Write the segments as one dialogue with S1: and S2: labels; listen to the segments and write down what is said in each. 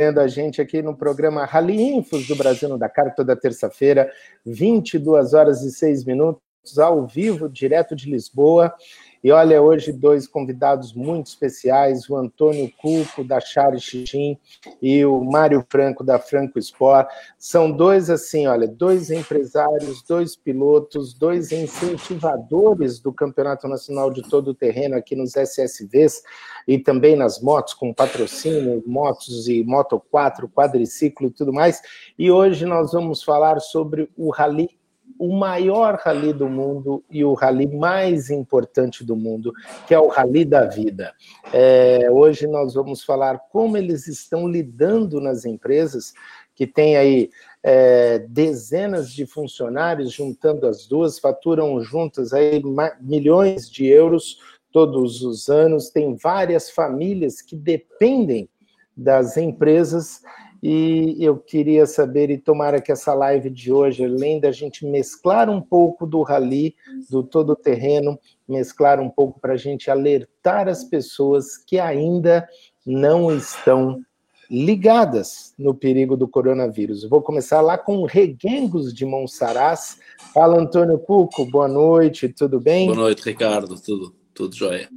S1: a gente aqui no programa Rally Infos do Brasil no Dakar, toda terça-feira, 22 horas e 6 minutos, ao vivo, direto de Lisboa. E olha, hoje dois convidados muito especiais, o Antônio Cuco, da Chari Xixim, e o Mário Franco, da Franco Sport. São dois, assim, olha, dois empresários, dois pilotos, dois incentivadores do Campeonato Nacional de Todo o Terreno aqui nos SSVs e também nas motos, com patrocínio, motos e Moto 4, quadriciclo e tudo mais. E hoje nós vamos falar sobre o Rally o maior rally do mundo e o rally mais importante do mundo, que é o Rally da Vida. É, hoje nós vamos falar como eles estão lidando nas empresas que têm aí é, dezenas de funcionários, juntando as duas, faturam juntas aí milhões de euros todos os anos, tem várias famílias que dependem das empresas e eu queria saber, e tomara que essa live de hoje, além da gente mesclar um pouco do rally, do todo terreno, mesclar um pouco para a gente alertar as pessoas que ainda não estão ligadas no perigo do coronavírus. vou começar lá com Reguengos de Monsaraz. Fala, Antônio Cuco, boa noite, tudo bem?
S2: Boa noite, Ricardo, tudo, tudo jóia.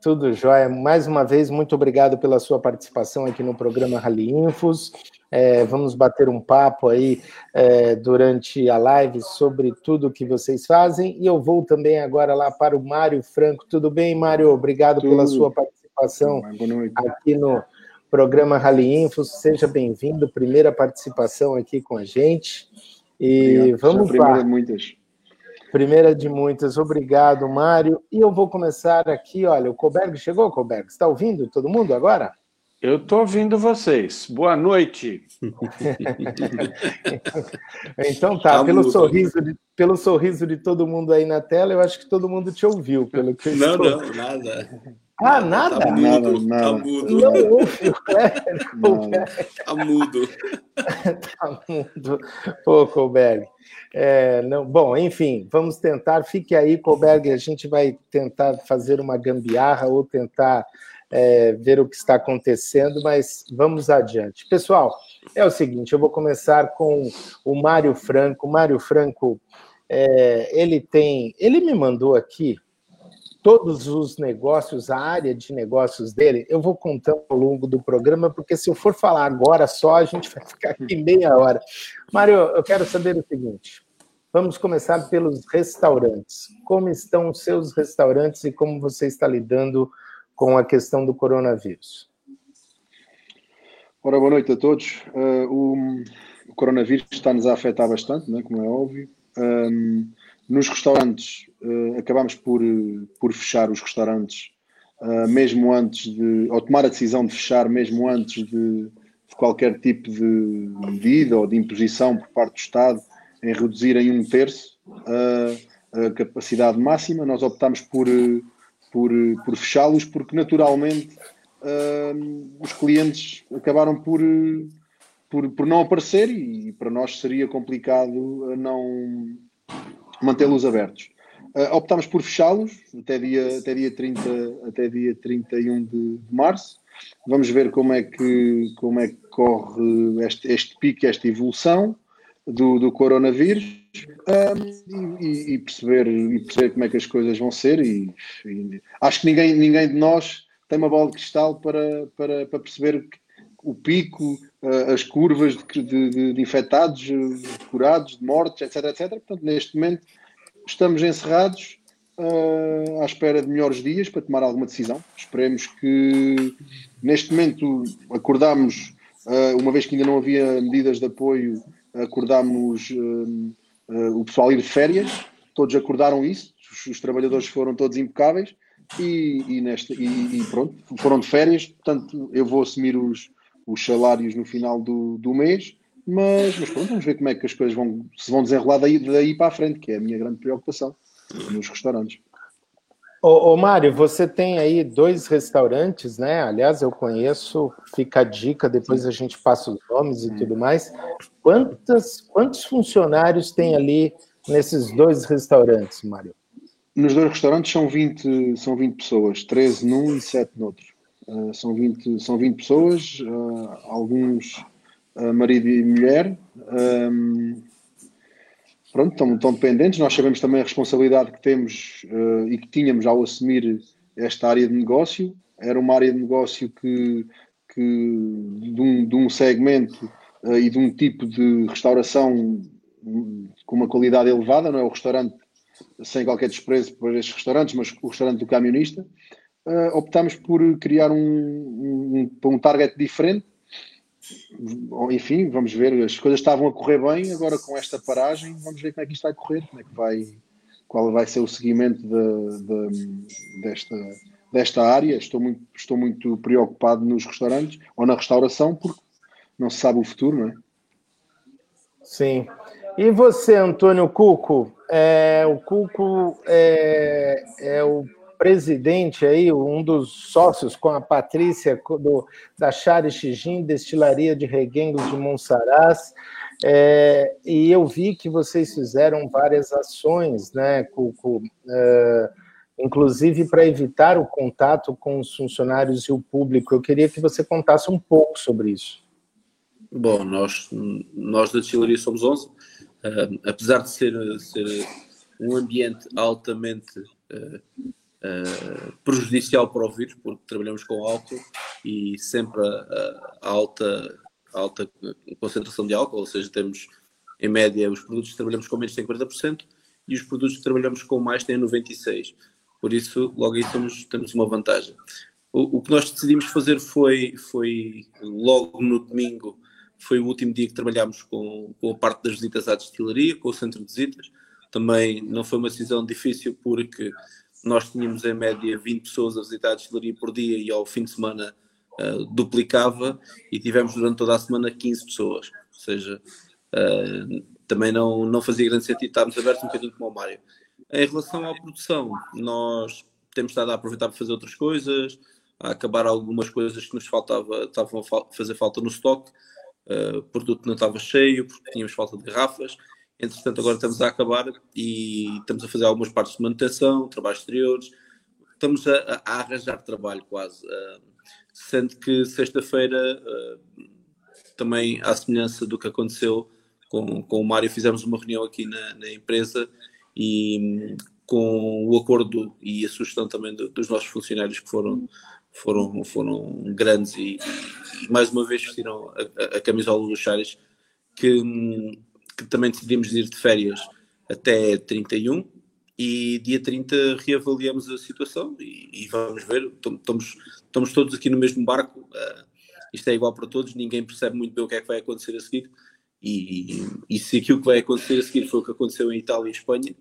S1: Tudo jóia. Mais uma vez, muito obrigado pela sua participação aqui no programa Rally Infos. É, vamos bater um papo aí é, durante a live sobre tudo que vocês fazem. E eu vou também agora lá para o Mário Franco. Tudo bem, Mário? Obrigado tudo. pela sua participação aqui no programa Rally Infos. Seja bem-vindo. Primeira participação aqui com a gente. E obrigado. vamos lá. Muitas. Primeira de muitas, obrigado, Mário. E eu vou começar aqui, olha, o Colberg chegou, Colberg? Está ouvindo todo mundo agora?
S3: Eu estou ouvindo vocês. Boa noite.
S1: então tá, tá pelo sorriso, de, pelo sorriso de todo mundo aí na tela, eu acho que todo mundo te ouviu, pelo que eu
S2: Não, estou... não, nada.
S1: Ah, nada?
S2: Tá mudo, nada, tá mudo.
S1: Não ouve o Colberg.
S2: Tá mudo.
S1: tá mudo. Pô, Colberg. É, não, bom, enfim, vamos tentar. Fique aí, Colberg, a gente vai tentar fazer uma gambiarra ou tentar é, ver o que está acontecendo, mas vamos adiante. Pessoal, é o seguinte: eu vou começar com o Mário Franco. O Mário Franco, é, ele tem. Ele me mandou aqui todos os negócios, a área de negócios dele, eu vou contando ao longo do programa, porque se eu for falar agora só, a gente vai ficar aqui meia hora. Mário, eu quero saber o seguinte: vamos começar pelos restaurantes. Como estão os seus restaurantes e como você está lidando com a questão do coronavírus?
S4: Ora, boa noite a todos. Uh, o, o, coronavírus está-nos a afetar bastante, né, como é óbvio. Um, nos restaurantes, uh, acabamos por, por fechar os restaurantes, uh, mesmo antes de, ou tomar a decisão de fechar, mesmo antes de, de qualquer tipo de medida ou de imposição por parte do Estado em reduzir em um terço uh, a capacidade máxima. Nós optámos por, por, por fechá-los porque, naturalmente, os clientes acabaram por, por, por não aparecer e para nós seria complicado não mantê-los abertos. Uh, optámos por fechá-los até dia, até, dia 30, até dia 31 de, de março. Vamos ver como é que, como é que corre este, este pico, esta evolução do, do coronavírus um, e, e, perceber, e perceber como é que as coisas vão ser. E, e, acho que ninguém, ninguém de nós tem uma bola de cristal para, para, para perceber o pico, as curvas de, de, de infectados, de curados, de mortes, etc, etc. Portanto, neste momento estamos encerrados uh, à espera de melhores dias para tomar alguma decisão. Esperemos que neste momento acordamos, uh, uma vez que ainda não havia medidas de apoio, acordámos uh, o pessoal ir de férias, todos acordaram isso, os, os trabalhadores foram todos impecáveis e, e, nesta, e, e, pronto, foram de férias, portanto eu vou assumir os, os salários no final do, do mês mas, mas pronto, vamos ver como é que as coisas vão, se vão desenrolar daí, daí para a frente, que é a minha grande preocupação nos restaurantes.
S1: Ô, ô Mário, você tem aí dois restaurantes, né? Aliás, eu conheço, fica a dica, depois a gente passa os nomes e tudo mais. Quantas, quantos funcionários tem ali nesses dois restaurantes, Mário?
S4: Nos dois restaurantes são 20, são 20 pessoas, 13 num e 7 no outro. Uh, são, 20, são 20 pessoas, uh, alguns uh, marido e mulher. Um, pronto, estão, estão, dependentes. Nós sabemos também a responsabilidade que temos e que tínhamos ao assumir esta área de negócio. Era uma área de negócio que, que de, um, de um segmento e de um tipo de restauração com uma qualidade elevada, não é o restaurante sem qualquer desprezo por estes restaurantes, mas o restaurante do camionista uh, optámos por criar um, um, um target diferente. Enfim, vamos ver, as coisas estavam a correr bem, agora com esta paragem, vamos ver como é que isto vai correr, como é que vai, qual vai ser o seguimento de, de, desta, desta área. Estou muito, estou muito preocupado nos restaurantes ou na restauração, porque não se sabe o futuro, não é?
S1: Sim. E você, Antônio Cuco? É, o Cuco é, é o presidente aí, um dos sócios com a Patrícia do, da Chare Xigim, Destilaria de Reguengos de Monsaraz, é, e eu vi que vocês fizeram várias ações, né, Cuco, é, inclusive para evitar o contato com os funcionários e o público. Eu queria que você contasse um pouco sobre isso.
S2: Bom, nós, nós da destilaria somos 11, uh, apesar de ser, ser um ambiente altamente uh, uh, prejudicial para o vírus, porque trabalhamos com álcool e sempre a, a alta, alta concentração de álcool, ou seja, temos em média os produtos que trabalhamos com menos têm 40% e os produtos que trabalhamos com mais têm 96%. Por isso, logo aí temos, temos uma vantagem. O, o que nós decidimos fazer foi, foi logo no domingo, foi o último dia que trabalhámos com, com a parte das visitas à destilaria, com o centro de visitas. Também não foi uma decisão difícil porque nós tínhamos em média 20 pessoas a visitar a destilaria por dia e ao fim de semana uh, duplicava e tivemos durante toda a semana 15 pessoas. Ou seja, uh, também não, não fazia grande sentido estarmos abertos um bocadinho como o Mário. Em relação à produção, nós temos estado a aproveitar para fazer outras coisas, a acabar algumas coisas que nos faltava, estavam a fazer falta no estoque, uh, produto não estava cheio, porque tínhamos falta de garrafas, Entretanto, agora estamos a acabar e estamos a fazer algumas partes de manutenção, trabalhos exteriores, estamos a, a arranjar trabalho quase. Uh, sendo que sexta-feira, uh, também à semelhança do que aconteceu com, com o Mário, fizemos uma reunião aqui na, na empresa e com o acordo e a sugestão também do, dos nossos funcionários que foram, foram, foram grandes e, e mais uma vez vestiram a, a, a camisola dos Chares, que que também decidimos ir de férias até 31 e dia 30 reavaliamos a situação e, e vamos ver, estamos, estamos todos aqui no mesmo barco, uh, isto é igual para todos, ninguém percebe muito bem o que é que vai acontecer a seguir e, e, se aquilo que vai acontecer a seguir foi o que aconteceu em Itália e Espanha,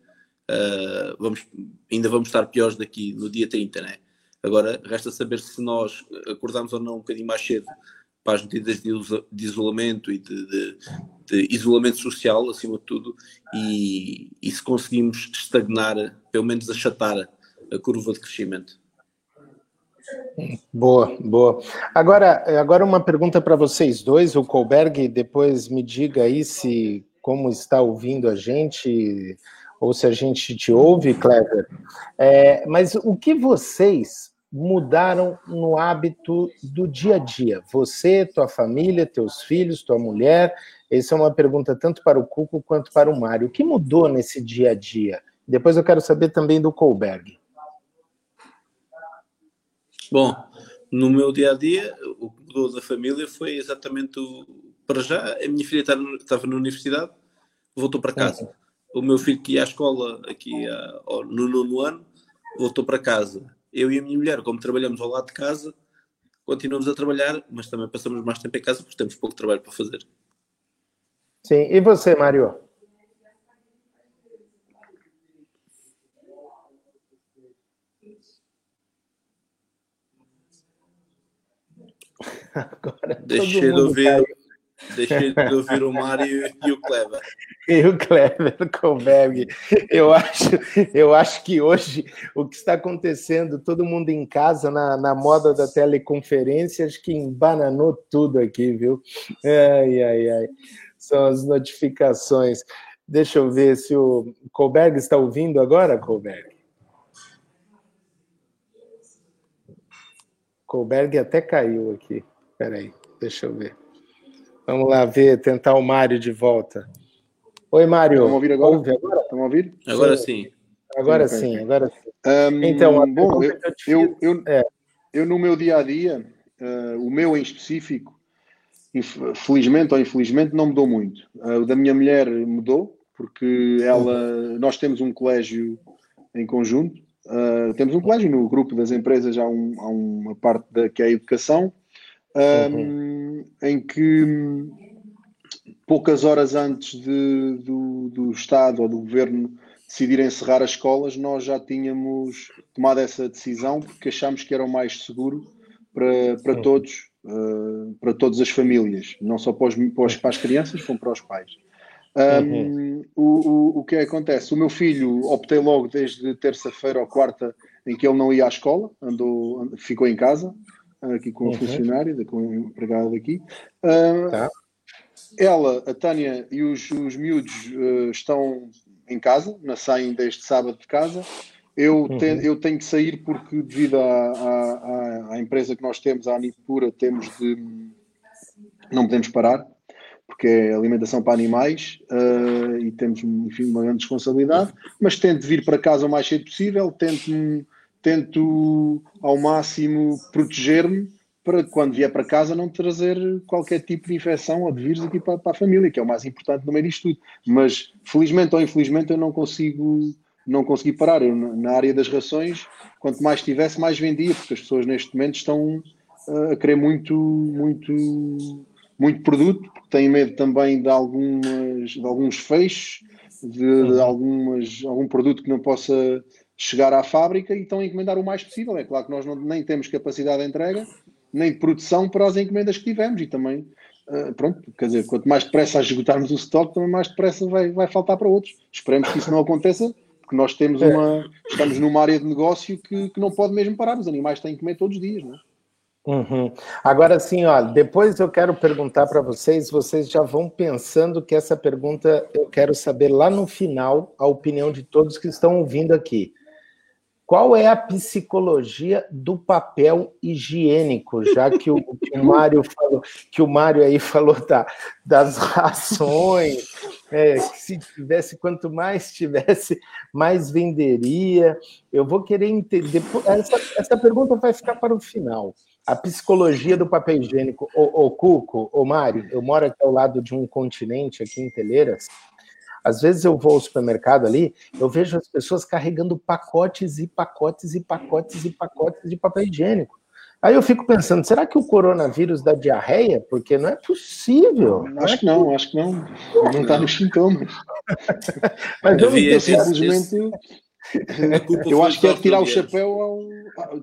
S2: uh, vamos, ainda vamos estar piores daqui no dia 30, né? Agora, resta saber se nós acordamos ou não um bocadinho mais cedo para as medidas de, de isolamento e de, de, de, isolamento social, acima de tudo, e, e se conseguimos estagnar, pelo menos achatar a curva de crescimento.
S1: Boa, boa. Agora, agora uma pergunta para vocês dois, o Colberg, depois me diga aí se como está ouvindo a gente ou se a gente te ouve, Clever. É, mas o que vocês mudaram no hábito do dia a dia? Você, tua família, teus filhos, tua mulher? Essa é uma pergunta tanto para o Cuco quanto para o Mário. O que mudou nesse dia a dia? Depois eu quero saber também do Colberg.
S2: Bom, no meu dia a dia, o que mudou da família foi exatamente o. Para já, a minha filha estava na universidade, voltou para casa. O meu filho que ia à escola aqui no nono ano, voltou para casa eu e a minha mulher, como trabalhamos ao lado de casa, continuamos a trabalhar, mas também passamos mais tempo em casa porque temos pouco trabalho para fazer.
S1: Sim, e você, Mário?
S2: Agora, Deixei de ouvir. Caiu. Deixei de ouvir o Mário e o Kleber.
S1: E o Kleber Colberg. Eu acho, eu acho que hoje o que está acontecendo, todo mundo em casa, na, na moda da teleconferência, acho que embananou tudo aqui, viu? Ai, ai, ai. São as notificações. Deixa eu ver se o Colberg está ouvindo agora, Colberg. Colberg até caiu aqui. Peraí, deixa eu ver. Vamos lá ver, tentar o Mário de volta. Oi, Mário.
S4: Estão a ouvir agora? Ouve agora? Estão a ouvir?
S2: Agora sim.
S1: Agora sim, sim agora sim.
S4: Um, então, bom, eu, eu, eu, é. eu, no meu dia a dia, uh, o meu em específico, felizmente ou infelizmente, não mudou muito. Uh, o da minha mulher mudou, porque ela, nós temos um colégio em conjunto, uh, temos um colégio no grupo das empresas, há, um, há uma parte da, que é a educação, um, em que poucas horas antes de, do, do Estado ou do Governo decidir encerrar as escolas, nós já tínhamos tomado essa decisão porque achámos que era o mais seguro para, para todos, uh, para todas as famílias, não só para, os, para, os, para as crianças, como para os pais. Um, uhum. o, o, o que acontece? O meu filho optei logo desde terça-feira ou quarta em que ele não ia à escola, andou, ficou em casa, aqui com a uhum. funcionária, com a empregada daqui. Uh, tá. Ela, a Tânia e os, os miúdos uh, estão em casa, na saem desde sábado de casa. Eu, uhum. eu tenho que sair porque, devido à, à, à, empresa que nós temos, a Anipura, temos de. não podemos parar, porque é alimentação para animais uh, e temos, enfim, uma grande responsabilidade. Mas tento vir para casa o mais cedo possível, tento, tento ao máximo proteger-me para quando vier para casa não trazer qualquer tipo de infecção ou de vírus aqui para, para, a família, que é o mais importante no meio disto tudo. Mas felizmente ou infelizmente eu não consigo não consegui parar. Eu, na área das rações, quanto mais tivesse, mais vendia, porque as pessoas neste momento estão uh, a querer muito, muito, muito produto, porque têm medo também de, algumas, de alguns feixes, de, de uhum. algumas, algum produto que não possa chegar à fábrica e estão a encomendar o mais possível. É claro que nós não, nem temos capacidade de entrega, nem produção para as encomendas que tivemos e também, uh, pronto, quer dizer, quanto mais depressa esgotarmos o estoque, também mais depressa vai, vai faltar para outros. Esperemos que isso não aconteça, porque nós temos é. uma, estamos numa área de negócio que, que não pode mesmo parar, os animais têm que comer todos os dias, não é?
S1: Uhum. Agora sim, ó, depois eu quero perguntar para vocês, vocês já vão pensando que essa pergunta eu quero saber lá no final a opinião de todos que estão ouvindo aqui. Qual é a psicologia do papel higiênico, já que o, que o Mário falou, que o Mário aí falou da, das rações, é, que se tivesse, quanto mais tivesse, mais venderia. Eu vou querer entender. Essa, essa pergunta vai ficar para o final. A psicologia do papel higiênico. O, Cuco, o Mário, eu moro aqui ao lado de um continente, aqui em Teleiras. Às vezes eu vou ao supermercado ali, eu vejo as pessoas carregando pacotes e pacotes e pacotes e pacotes de papel higiênico. Aí eu fico pensando, será que o coronavírus dá diarreia? Porque não é possível.
S4: Não acho é que não, acho que não. Não está nos sintomas. Mas eu, eu simplesmente. Eu acho que é tirar o chapéu ao.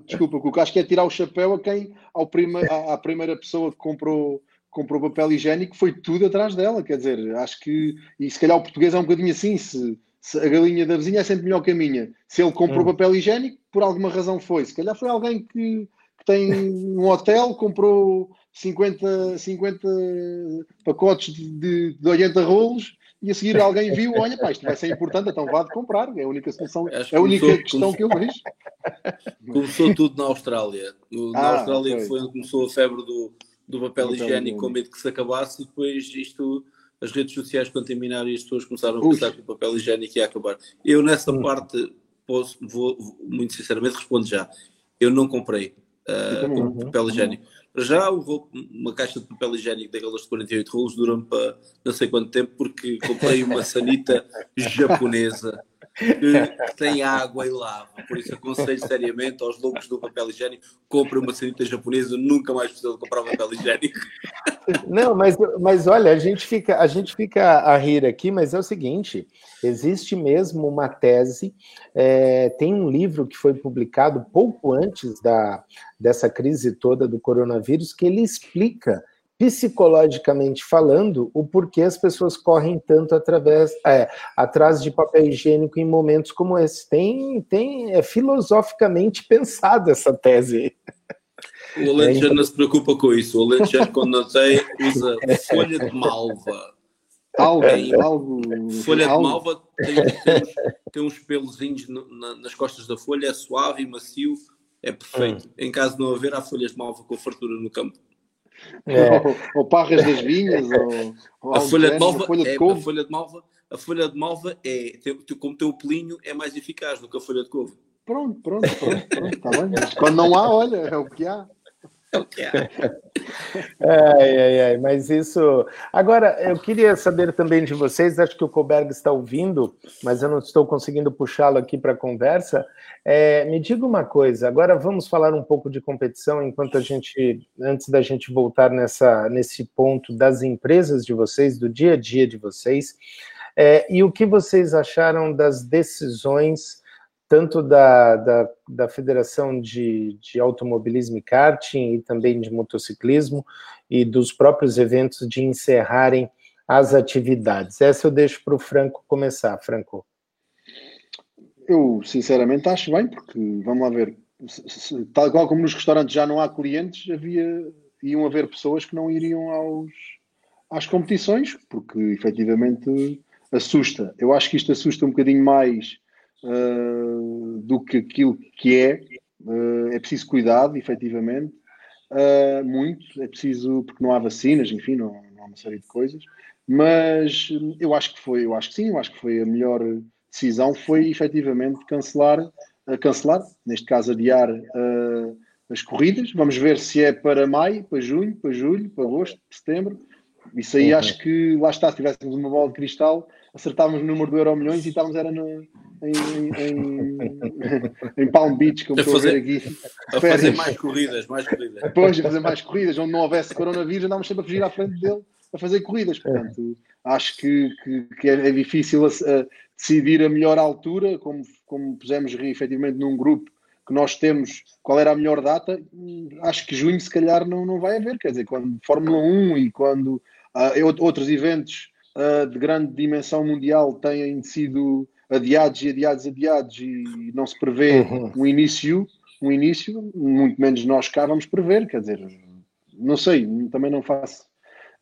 S4: Desculpa, Cuca, acho que é tirar o chapéu a quem, ao prima, à primeira pessoa que comprou comprou papel higiênico, foi tudo atrás dela. Quer dizer, acho que. E se calhar o português é um bocadinho assim: se, se a galinha da vizinha é sempre melhor que a minha. Se ele comprou hum. papel higiênico, por alguma razão foi. Se calhar foi alguém que, que tem um hotel, comprou 50, 50 pacotes de, de 80 rolos e a seguir alguém viu, olha, pá, isto vai ser importante, então vá de comprar, é a única solução, é a única começou, questão que eu vejo.
S2: Começou tudo na Austrália. Na ah, Austrália foi onde começou a febre do, do papel higiênico com medo que se acabasse e depois isto as redes sociais contaminaram e as pessoas começaram a pensar que o papel higiênico ia acabar. Eu nessa hum. parte posso, vou, muito sinceramente respondo já. Eu não comprei uh, papel higiênico. Para já uma caixa de papel higiênico daquelas de 48 rolos dura-me para não sei quanto tempo porque comprei uma sanita japonesa que tem água e lava. Por isso aconselho seriamente aos loucos do papel higiênico, compre uma sanita japonesa, nunca mais precisa comprar papel higiênico.
S1: Não, mas, mas olha, a gente, fica, a gente fica a rir aqui, mas é o seguinte: existe mesmo uma tese, é, tem um livro que foi publicado pouco antes da, dessa crise toda do coronavírus, que ele explica psicologicamente falando, o porquê as pessoas correm tanto através, é, atrás de papel higiênico em momentos como esse. Tem, tem é filosoficamente pensada essa tese.
S2: O Alentejano é, não se preocupa com isso. O Alentejano, quando não tem, usa folha de malva.
S4: Algo, algo,
S2: folha algo. de malva tem, tem, uns, tem uns pelozinhos no, na, nas costas da folha, é suave e macio, é perfeito. Hum. Em caso de não haver, há folhas de malva com fartura no campo.
S4: É. Ou, ou, parras das vinhas, ou, ou
S2: a, folha de malva, folha de é, a folha de malva, a folha de malva é, como tem o pelinho, é mais eficaz do que a folha de couve.
S4: Pronto, pronto, pronto, pronto, está bem. Mas quando não há, olha, é o que há.
S2: É o que há.
S1: ai, ai, ai, mas isso. Agora, eu queria saber também de vocês, acho que o Colberg está ouvindo, mas eu não estou conseguindo puxá-lo aqui para a conversa. É, me diga uma coisa, agora vamos falar um pouco de competição, enquanto a gente, antes da gente voltar nessa, nesse ponto das empresas de vocês, do dia a dia de vocês, é, e o que vocês acharam das decisões tanto da, da, da Federação de, de Automobilismo e Karting e também de motociclismo e dos próprios eventos de encerrarem as atividades. Essa eu deixo para o Franco começar. Franco.
S4: Eu, sinceramente, acho bem, porque, vamos lá ver, tal qual como nos restaurantes já não há clientes, havia, iam haver pessoas que não iriam aos, às competições, porque, efetivamente, assusta. Eu acho que isto assusta um bocadinho mais uh, do que aquilo que é. Uh, é preciso cuidado, efetivamente, uh, muito. É preciso, porque não há vacinas, enfim, não, não, há uma série de coisas. Mas eu acho que foi, eu acho que sim, eu acho que foi a melhor decisão foi efetivamente cancelar, uh, cancelar, neste caso adiar as corridas. Vamos ver se é para maio, para junho, para julho, para agosto, setembro. Isso aí uhum. acho que lá está, se tivéssemos uma bola de cristal, acertávamos o número do Euro Milhões e estávamos era no, em, em, em, Palm Beach, como a estou fazer, a ver aqui.
S2: A fazer mais corridas, mais corridas.
S4: Depois, a fazer mais corridas, onde não houvesse coronavírus, andávamos sempre a fugir à frente dele a fazer corridas. Portanto, acho que, que, que é, difícil a, a decidir a melhor altura, como, como pusemos efetivamente num grupo que nós temos qual era a melhor data, acho que junho se calhar não, não vai haver, quer dizer, quando Fórmula 1 e quando uh, outros eventos uh, de grande dimensão mundial têm sido adiados e adiados, adiados e não se prevê uhum. um início, um início, muito menos nós cá vamos prever, quer dizer, não sei, também não faço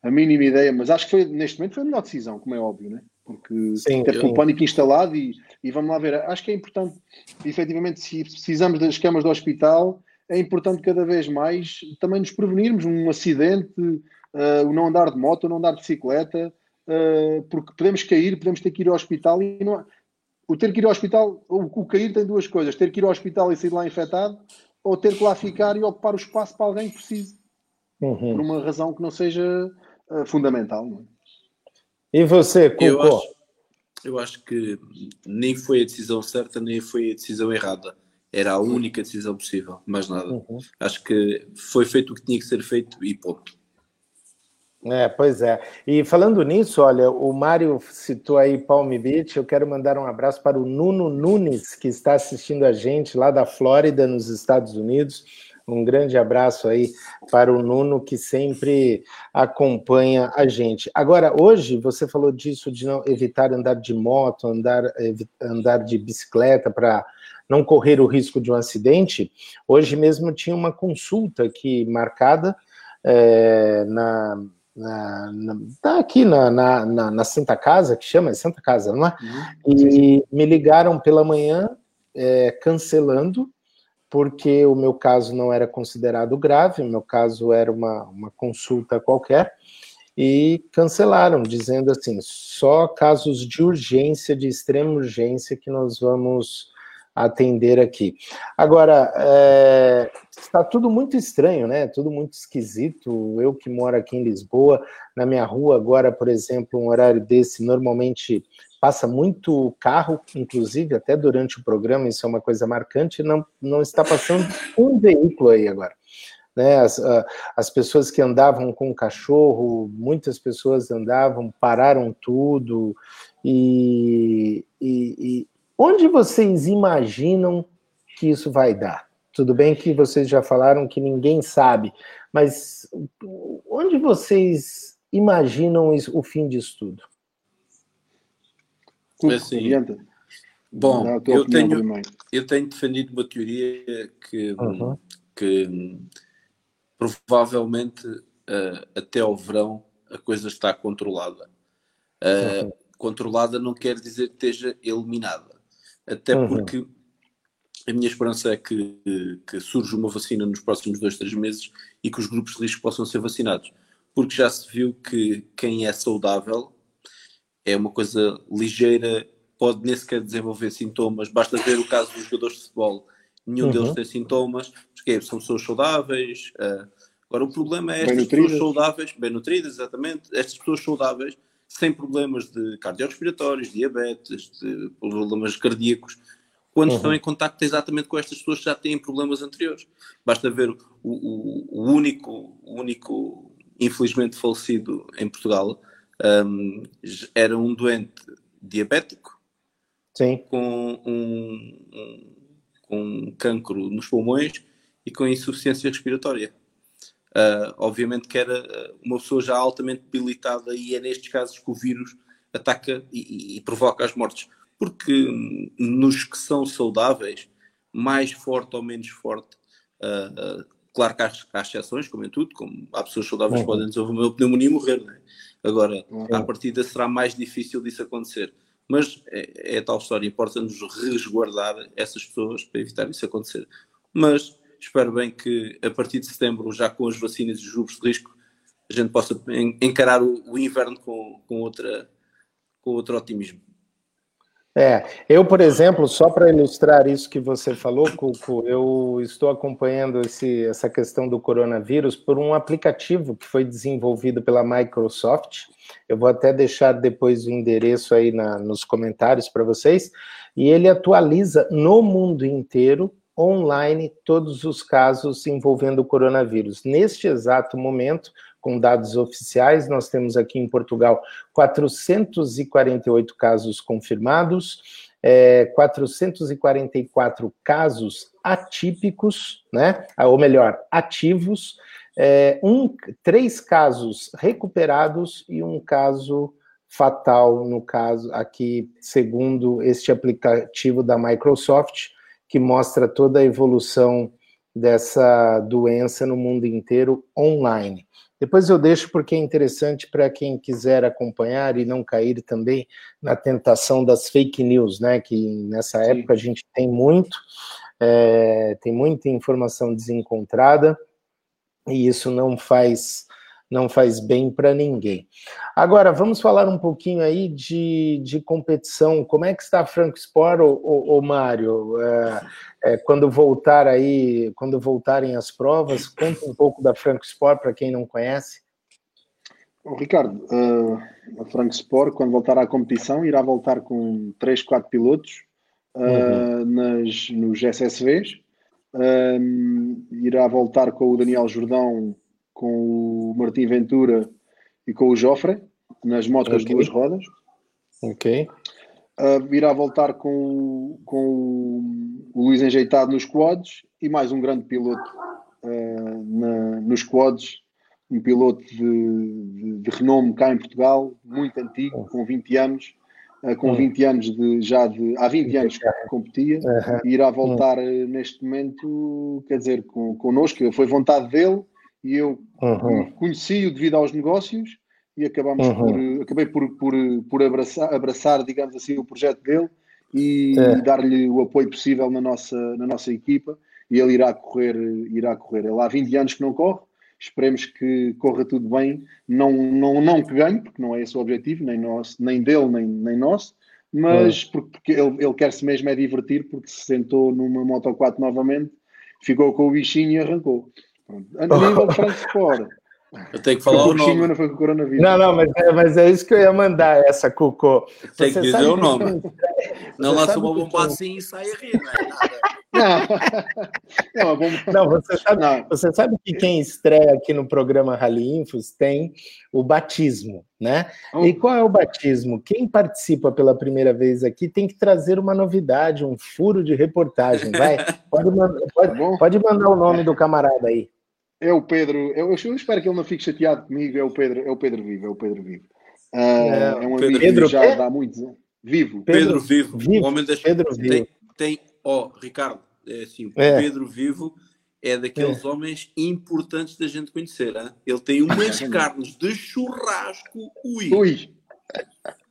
S4: a mínima ideia, mas acho que foi, neste momento foi a melhor decisão, como é óbvio, né? porque Sim, com o pânico instalado e, e vamos lá ver, acho que é importante, efetivamente, se precisamos das camas do hospital, é importante cada vez mais também nos prevenirmos um acidente, uh, o não andar de moto, o não andar de bicicleta, uh, porque podemos cair, podemos ter que ir ao hospital e não, o ter que ir ao hospital, o, o cair tem duas coisas: ter que ir ao hospital e sair lá infectado, ou ter que lá ficar e ocupar o espaço para alguém que precise, uhum. por uma razão que não seja uh, fundamental. Não
S1: é? E você, Cuco?
S2: Eu acho, eu acho que nem foi a decisão certa, nem foi a decisão errada. Era a única decisão possível, mais nada. Uhum. Acho que foi feito o que tinha que ser feito e ponto.
S1: É, pois é. E falando nisso, olha, o Mário citou aí Palm Beach, eu quero mandar um abraço para o Nuno Nunes, que está assistindo a gente lá da Flórida, nos Estados Unidos. Um grande abraço aí para o Nuno, que sempre acompanha a gente. Agora, hoje, você falou disso de não evitar andar de moto, andar, andar de bicicleta para não correr o risco de um acidente. Hoje mesmo tinha uma consulta aqui marcada é, na na, na, tá aqui na, na, na, Santa Casa, que chama Santa Casa, não é? Uhum. E me ligaram pela manhã é, cancelando, porque o meu caso não era considerado grave, o meu caso era uma, uma consulta qualquer, e cancelaram, dizendo assim: só casos de urgência, de extrema urgência, que nós vamos atender aqui. Agora, é, está tudo muito estranho, né? Tudo muito esquisito. Eu que moro aqui em Lisboa, na minha rua agora, por exemplo, um horário desse, normalmente passa muito carro, inclusive até durante o programa, isso é uma coisa marcante, não, não está passando um veículo aí agora. Né, as, as pessoas que andavam com o cachorro, muitas pessoas andavam, pararam tudo, e, e, Onde vocês imaginam que isso vai dar? Tudo bem que vocês já falaram que ninguém sabe, mas onde vocês imaginam o fim disso tudo?
S2: Assim, bom, eu tenho, eu tenho defendido uma teoria que, uhum. que provavelmente uh, até ao verão a coisa está controlada. Uh, uhum. Controlada não quer dizer que esteja eliminada até uhum. porque a minha esperança é que, que surja uma vacina nos próximos dois, três meses e que os grupos de risco possam ser vacinados. Porque já se viu que quem é saudável é uma coisa ligeira, pode nem sequer desenvolver sintomas. Basta ver o caso dos jogadores de futebol. Nenhum uhum. deles tem sintomas, porque são pessoas saudáveis. Uh, agora, o problema é estas pessoas saudáveis, bem nutridas, exatamente, estas pessoas saudáveis, sem problemas de cardiorrespiratórios, diabetes, de problemas cardíacos, quando uhum. estão em contacto exatamente com estas pessoas que já têm problemas anteriores. Basta ver o, o, o único, o único, infelizmente falecido em Portugal, um, era um doente diabético
S1: Sim.
S2: com um, um, com um cancro nos pulmões e com insuficiência respiratória. Uh, obviamente que era uma pessoa já altamente debilitada e é nestes casos que o vírus ataca e, e, e provoca as mortes porque nos que são saudáveis, mais forte ou menos forte, uh, uh, claro que há, há, exceções, como em tudo, como há pessoas saudáveis que uhum. podem desenvolver uma pneumonia e morrer, né? agora, uhum. à partida será mais difícil disso acontecer. Mas é, é tal história, importa-nos resguardar essas pessoas para evitar isso acontecer. Mas espero bem que a partir de setembro, já com as vacinas e os grupos de risco, a gente possa encarar o, o inverno com, com, outra, com outro otimismo.
S1: É, eu, por exemplo, só para ilustrar isso que você falou, Cuco, eu estou acompanhando esse, essa questão do coronavírus por um aplicativo que foi desenvolvido pela Microsoft. Eu vou até deixar depois o endereço aí na, nos comentários para vocês. E ele atualiza no mundo inteiro, online, todos os casos envolvendo o coronavírus. Neste exato momento, com dados oficiais, nós temos aqui em Portugal 448 casos confirmados, é, 444 casos atípicos, né? Ou melhor, ativos, é, um, três casos recuperados e um caso fatal, no caso aqui, segundo este aplicativo da Microsoft, que mostra toda a evolução dessa doença no mundo inteiro online. Depois eu deixo porque é interessante para quem quiser acompanhar e não cair também na tentação das fake news, né? Que nessa Sim. época a gente tem muito, é, tem muita informação desencontrada e isso não faz não faz bem para ninguém. Agora, vamos falar um pouquinho aí de, de competição. Como é que está a Franco Sport, ô, Mário? É, é, quando voltar aí, quando voltarem as provas, conta um pouco da Franco Sport para quem não conhece.
S4: Bom, Ricardo, uh, a Franco Sport, quando voltar à competição, irá voltar com 3, 4 pilotos uh, uhum. nas, nos SSVs. Uh, irá voltar com o Daniel Jordão com o Martim Ventura e com o Joffre, nas motos okay. duas rodas.
S1: Ok.
S4: Uh, irá voltar com, com o Luís Enjeitado nos quads e mais um grande piloto uh, na, nos quads, um piloto de, de, de, renome cá em Portugal, muito antigo, com 20 anos, uh, com 20 hum. anos de, já de, há 20 anos que competia, e irá voltar hum. neste momento, quer dizer, com, connosco, foi vontade dele, e eu uhum. conheci-o devido aos negócios e acabamos uhum. por, acabei por, por, por abraçar, abraçar, digamos assim, o projeto dele e é. dar-lhe o apoio possível na nossa, na nossa equipa e ele irá correr, irá correr. Ele há 20 anos que não corre, esperemos que corra tudo bem, não, não, não que ganhe, porque não é esse o objetivo, nem, nosso, nem dele, nem, nem nosso, mas é. porque ele, ele quer-se mesmo é divertir, porque se sentou numa Moto 4 novamente, ficou com o bichinho e arrancou. A nível de transporte.
S2: Eu tenho que falar o nome.
S4: Não, foi com o coronavírus.
S1: não, não mas, é, mas é isso que eu ia mandar, essa Cuco.
S2: Tem que dizer o nome. Não lança uma bomba assim e sai a rir, não é nada.
S1: Não, não, não, você, sabe, não. você sabe que quem estreia aqui no programa Rally Infos tem o batismo, né? Oh. E qual é o batismo? Quem participa pela primeira vez aqui tem que trazer uma novidade, um furo de reportagem. Vai, pode, mandar, pode, tá pode mandar o nome do camarada aí.
S4: É o Pedro, eu, eu, espero que ele não fique chateado comigo, é o Pedro, é o Pedro Vivo, é o Pedro Vivo. Uh, é, é, um amigo Pedro, já dá muitos anos. Vivo.
S2: Pedro, Pedro Vivo. Vivo. O homem das... Pedro Vivo. Tem, ó, oh, Ricardo, é assim, é. Pedro Vivo é daqueles é. homens importantes da gente conhecer. Hein? Ele tem umas carnes de churrasco, ui.
S4: Ui.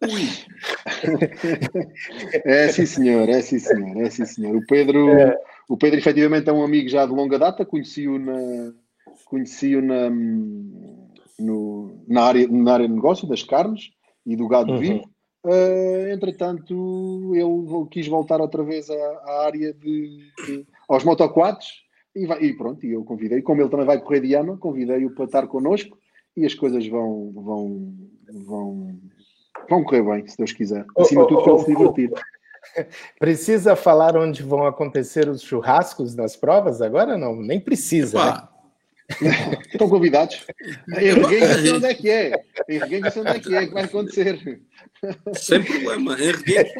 S4: é sim, senhor, é sim, senhor, é sim, senhor. O Pedro, é. o Pedro efetivamente é um amigo já de longa data, conheci-o na, conheci na, no, na, área, na área de negócio das carnes e do gado uhum. vivo. Uh, entretanto, ele quis voltar outra vez à, à área de, de, aos motoquads e, vai, e pronto, e eu convidei, como ele também vai correr de ano, convidei-o para estar connosco e as coisas vão, vão, vão, vão correr bem, se Deus quiser. Acima de tudo, para ele se divertir.
S1: Precisa falar onde vão acontecer os churrascos nas provas agora? Não, nem precisa. Né?
S4: Estão convidados. Sei onde é que é. Sei onde é que é que vai acontecer.
S2: Sem problema. Em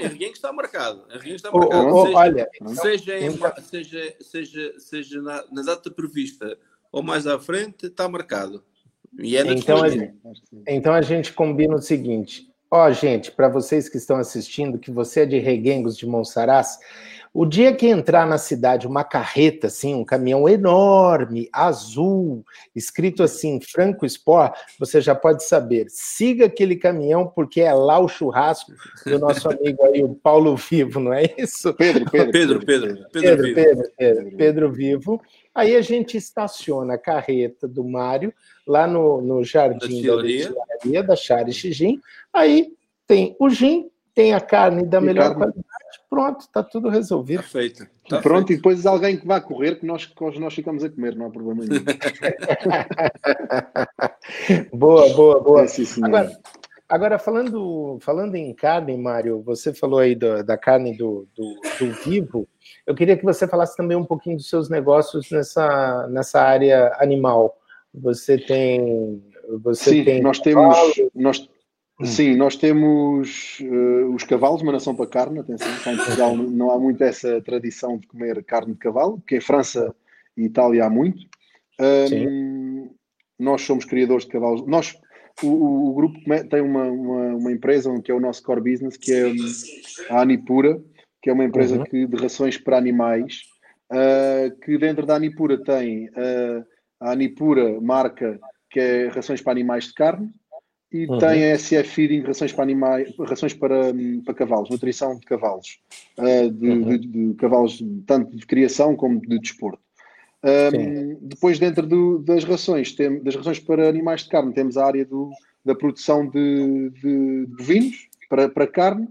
S2: Reguengos está marcado. Em está marcado. Oh, oh, seja, olha, seja, em, seja, seja, seja na, na, data prevista ou mais à frente, está marcado.
S1: E é então, a gente, então a gente combina o seguinte. Ó, oh, gente, para vocês que estão assistindo, que você é de Reguengos de Monsaraz, o dia que entrar na cidade uma carreta, assim, um caminhão enorme, azul, escrito assim, Franco Sport, você já pode saber. Siga aquele caminhão, porque é lá o churrasco do nosso amigo aí, o Paulo Vivo, não é isso?
S2: Pedro, Pedro. Pedro, Pedro. Pedro, Pedro,
S1: Vivo. Pedro, Pedro, Pedro Vivo. Aí a gente estaciona a carreta do Mário lá no, no jardim da destilaria da Chari Xigim. Aí tem o gin, tem a carne da e melhor carne. qualidade pronto, está tudo resolvido. Tá
S2: feito.
S4: Tá pronto, feito. e depois alguém que vai correr que nós, que nós ficamos a comer, não há problema nenhum.
S1: boa, boa, boa. É, sim, agora, agora, falando, falando em carne, Mário, você falou aí do, da carne do, do, do, vivo. Eu queria que você falasse também um pouquinho dos seus negócios nessa, nessa área animal. Você tem. Você
S4: Sim,
S1: tem
S4: nós temos. Nós. Sim, nós temos uh, os cavalos, uma nação para carne, atenção, cá em Portugal não há muito essa tradição de comer carne de cavalo, que em França e Itália há muito. Um, nós somos criadores de cavalos. Nós, o, o grupo tem uma, uma, uma, empresa que é o nosso core business, que é a Anipura, que é uma empresa uhum. que, de rações para animais, uh, que dentro da Anipura tem uh, a Anipura marca, que é rações para animais de carne, e uhum. tem a SF Feeding, rações para animais, rações para, para cavalos, nutrição de cavalos, uh, de, uhum. de, de, cavalos tanto de criação como de desporto. Um, depois, dentro do, das rações, tem, das rações para animais de carne, temos a área do, da produção de, de bovinos para, para carne.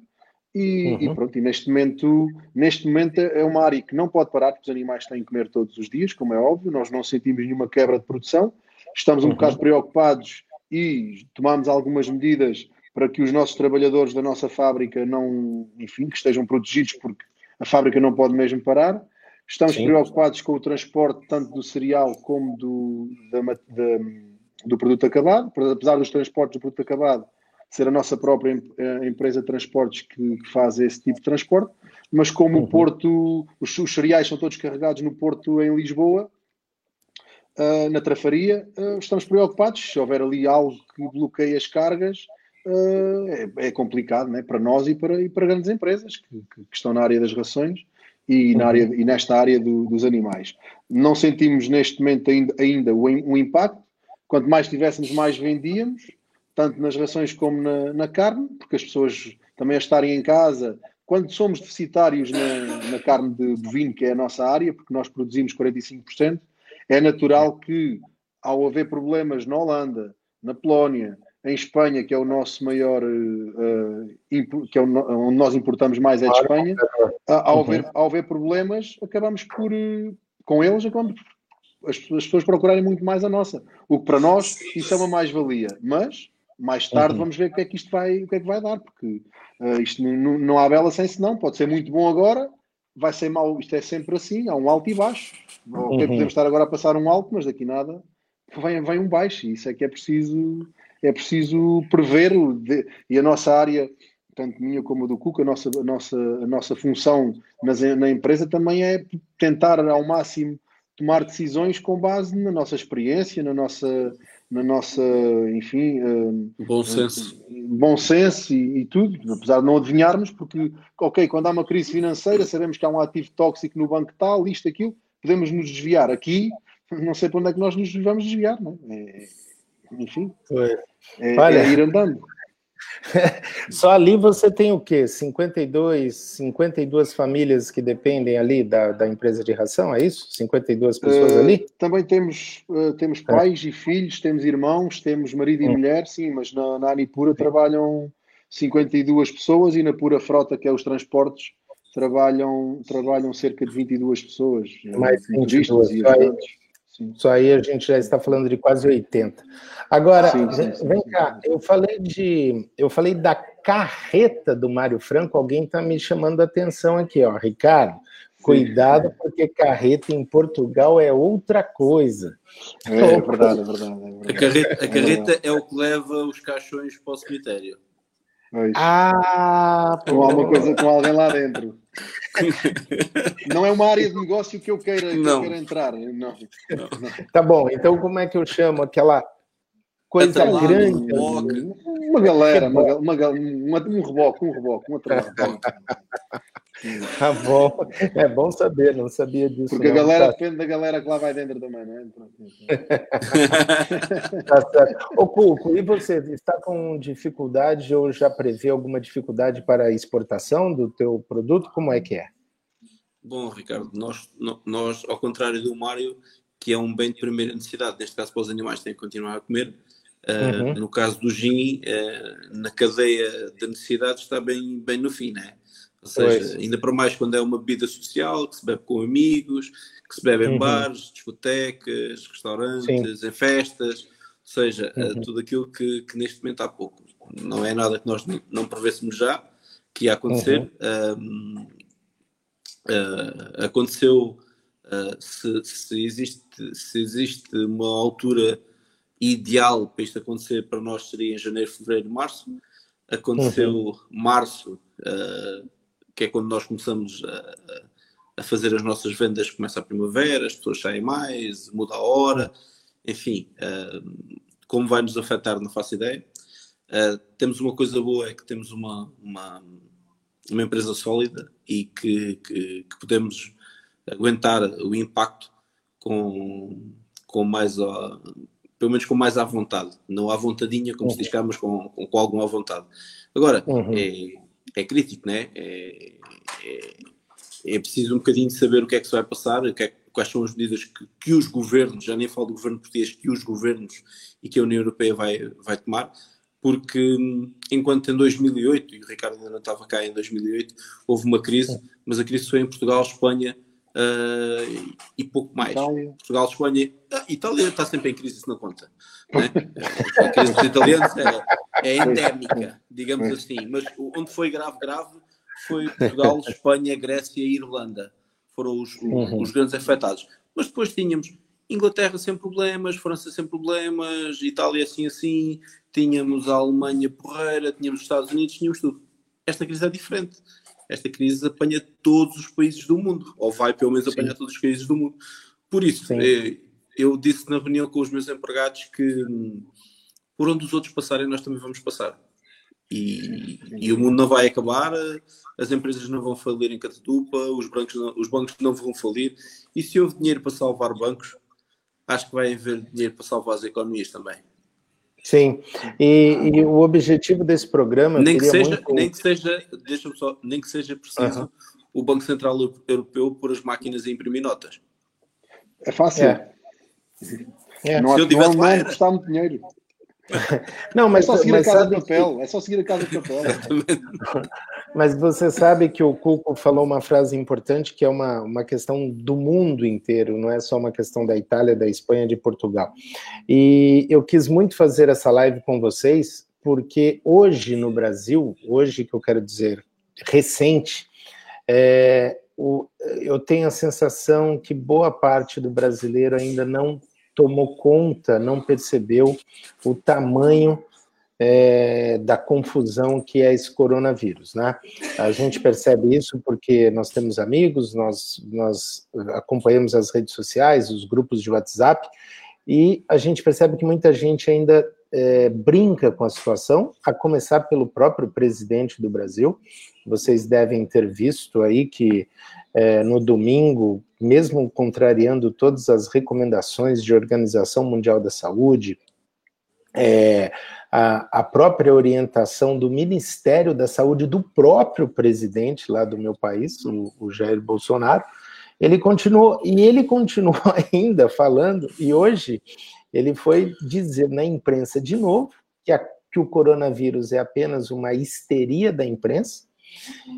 S4: E, uhum. e, pronto, e neste momento, neste momento é uma área que não pode parar, porque os animais têm que comer todos os dias, como é óbvio, nós não sentimos nenhuma quebra de produção, estamos um uhum. bocado preocupados e tomamos algumas medidas para que os nossos trabalhadores da nossa fábrica não, enfim, que estejam protegidos porque a fábrica não pode mesmo parar. Estamos Sim. preocupados com o transporte tanto do cereal como do, da, da, do produto acabado, apesar dos transportes do produto acabado ser a nossa própria eh, empresa de transportes que, que faz esse tipo de transporte, mas como uhum. o porto, os, os cereais são todos carregados no porto em Lisboa, uh, na trafaria, uh, estamos preocupados. Se houver ali algo que bloqueie as cargas, uh, é, é, complicado né? para nós e para, e para grandes empresas que, que, que, estão na área das rações e, na área, e nesta área do, dos animais. Não sentimos neste momento ainda, ainda o, o, impacto. Quanto mais tivéssemos, mais vendíamos, tanto nas rações como na, na carne, porque as pessoas também a estarem em casa quando somos deficitários na, na, carne de bovino, que é a nossa área, porque nós produzimos 45%, é natural que, ao haver problemas na Holanda, na Polónia, em Espanha, que é o nosso maior, uh, que é onde nós importamos mais é de Espanha, ao, haver, ao haver problemas, acabamos por, uh, com eles, acabamos as, as, pessoas procurarem muito mais a nossa. O que para nós isso é uma mais-valia. Mas, mais tarde, uhum. vamos ver o que é que isto vai, o que é que vai dar, porque uh, isto não, não há bela sem senão. Pode ser muito bom agora, vai ser mau, isto é sempre assim, há um alto e baixo. Uhum. Okay, podemos estar agora a passar um alto, mas daqui nada vem, vem um baixo, e isso é que é preciso, é preciso prever, de, e a nossa área, tanto minha como a do Cuca, a nossa, a nossa, a nossa função nas, na empresa também é tentar ao máximo tomar decisões com base na nossa experiência, na nossa, na nossa, enfim, uh,
S2: bom senso,
S4: bom senso e, e, tudo, apesar de não adivinharmos, porque, ok, quando há uma crise financeira, sabemos que há um ativo tóxico no banco tal, isto, aquilo, podemos nos desviar. Aqui, não sei para onde é que nós nos vamos desviar, não é? é enfim, é,
S1: Olha,
S4: é ir andando.
S1: Só ali você tem o quê? 52, 52 famílias que dependem ali da, da empresa de ração, é isso? 52 pessoas uh, ali?
S4: Também temos, uh, temos é. pais é. e filhos, temos irmãos, temos marido e hum. mulher, sim, mas na, na Anipura trabalham 52 pessoas e na Pura Frota, que é os transportes, trabalham, trabalham cerca de 22 pessoas.
S1: Mais 22, e Sim. Só aí a gente já está falando de quase 80. Agora, sim, sim, vem cá, eu falei de. Eu falei da carreta do Mário Franco, alguém está me chamando a atenção aqui, ó. Ricardo, cuidado, porque carreta em Portugal é outra coisa.
S4: É, é verdade, é verdade, é verdade.
S2: A carreta, a carreta é o que leva os caixões para o cemitério.
S1: Ah,
S4: com alguma coisa com alguém lá dentro. Não é uma área de negócio que eu queira, que eu queira entrar. Não.
S1: Tá bom, então como é que eu chamo aquela coisa grande?
S4: Uma galera, uma, uma, uma, um reboque, um reboque, um atrelado.
S1: Tá bom, é bom saber, não sabia disso.
S4: Porque
S1: não.
S4: a galera tá. depende da galera que lá vai dentro também, não é?
S1: tá certo. Ô, Cuco, e você está com dificuldade ou já prevê alguma dificuldade para a exportação do teu produto? Como é que é?
S2: Bom, Ricardo, nós, nós ao contrário do Mário, que é um bem de primeira necessidade, neste caso para os animais têm que continuar a comer, uh, uhum. no caso do gin, uh, na cadeia da necessidade está bem, bem no fim, né? Ou seja, pois. ainda para mais quando é uma bebida social, que se bebe com amigos, que se bebe em uhum. bares, discotecas, restaurantes, Sim. em festas, ou seja, eh, uhum. tudo aquilo que, que, neste momento há pouco. Não é nada que nós não prevêssemos já que ia acontecer. Uhum. Um, uh, aconteceu uh, se, se, existe, se existe uma altura ideal para isto acontecer, para nós seria em janeiro, fevereiro, março. Aconteceu uhum. março, uh, que é quando nós começamos a, a, fazer as nossas vendas, começa a primavera, as pessoas saem mais, muda a hora, enfim, uh, como vai nos afetar, não faço ideia. Uh, temos uma coisa boa, é que temos uma, uma, uma empresa sólida e que, que, que, podemos aguentar o impacto com, com mais, uh, pelo menos com mais à vontade, não à vontadinha, como uhum. se diz cá, mas com, com, com alguma vontade. Agora, uhum. é, é crítico, né? É, é, é, preciso um bocadinho saber o que é que se vai passar, é, quais são as medidas que, que, os governos, já nem falo do governo português, que os governos e que a União Europeia vai, vai tomar, porque enquanto em 2008, e o Ricardo ainda não estava cá em 2008, houve uma crise, mas a crise foi em Portugal, Espanha uh, e pouco mais. Itália. Portugal, Espanha, ah, Itália está sempre em crise, isso não conta. Né? A crise dos italianos é, é endémica, digamos assim, mas onde foi grave, grave foi Portugal, Espanha, Grécia e Irlanda. Foram os, uhum. os grandes afetados. Mas depois tínhamos Inglaterra sem problemas, França sem problemas, Itália assim assim, tínhamos a Alemanha porreira, tínhamos os Estados Unidos, tínhamos tudo. Esta crise é diferente. Esta crise apanha todos os países do mundo, ou vai pelo menos apanhar Sim. todos os países do mundo. Por isso, eh, eu disse na reunião com os meus empregados que hum, por onde os outros passarem, nós também vamos passar. E, e, o mundo não vai acabar, as empresas não vão falir em Catatupa, os bancos, não, os bancos não vão falir. E se houve dinheiro para salvar bancos, acho que vai haver dinheiro para salvar as economias também.
S1: Sim, e, e o objetivo desse programa
S2: nem que seja, muito... nem que seja, deixa só, nem que seja preciso uhum. o Banco Central Europeu pôr as máquinas a imprimir notas.
S4: É fácil. É. É. Não, Se eu tivesse não, não custar muito dinheiro.
S1: Não, mas
S4: é só seguir mas a casa de papel. Que... É só seguir a casa de papel.
S1: mas você sabe que o Cuco falou uma frase importante que é uma, uma questão do mundo inteiro, não é só uma questão da Itália, da Espanha, de Portugal. E eu quis muito fazer essa live com vocês, porque hoje no Brasil, hoje que eu quero dizer recente, é, o, eu tenho a sensação que boa parte do brasileiro ainda não tomou conta, não percebeu o tamanho é, da confusão que é esse coronavírus, né? A gente percebe isso porque nós temos amigos, nós, nós acompanhamos as redes sociais, os grupos de WhatsApp, e a gente percebe que muita gente ainda é, brinca com a situação, a começar pelo próprio presidente do Brasil. Vocês devem ter visto aí que é, no domingo, mesmo contrariando todas as recomendações de Organização Mundial da Saúde, é, a, a própria orientação do Ministério da Saúde do próprio presidente lá do meu país, o, o Jair Bolsonaro, ele continuou, e ele continuou ainda falando, e hoje ele foi dizer na imprensa de novo que, a, que o coronavírus é apenas uma histeria da imprensa,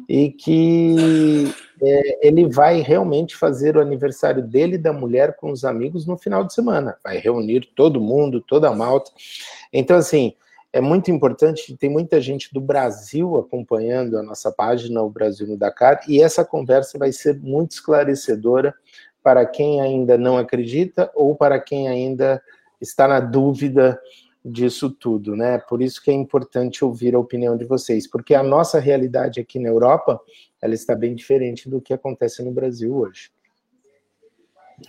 S1: e que é, ele vai realmente fazer o aniversário dele e da mulher com os amigos no final de semana. Vai reunir todo mundo, toda a malta. Então, assim, é muito importante, tem muita gente do Brasil acompanhando a nossa página, o Brasil no Dakar, e essa conversa vai ser muito esclarecedora para quem ainda não acredita ou para quem ainda está na dúvida disso tudo, né? Por isso que é importante ouvir a opinião de vocês, porque a nossa realidade aqui na Europa, ela está bem diferente do que acontece no Brasil hoje.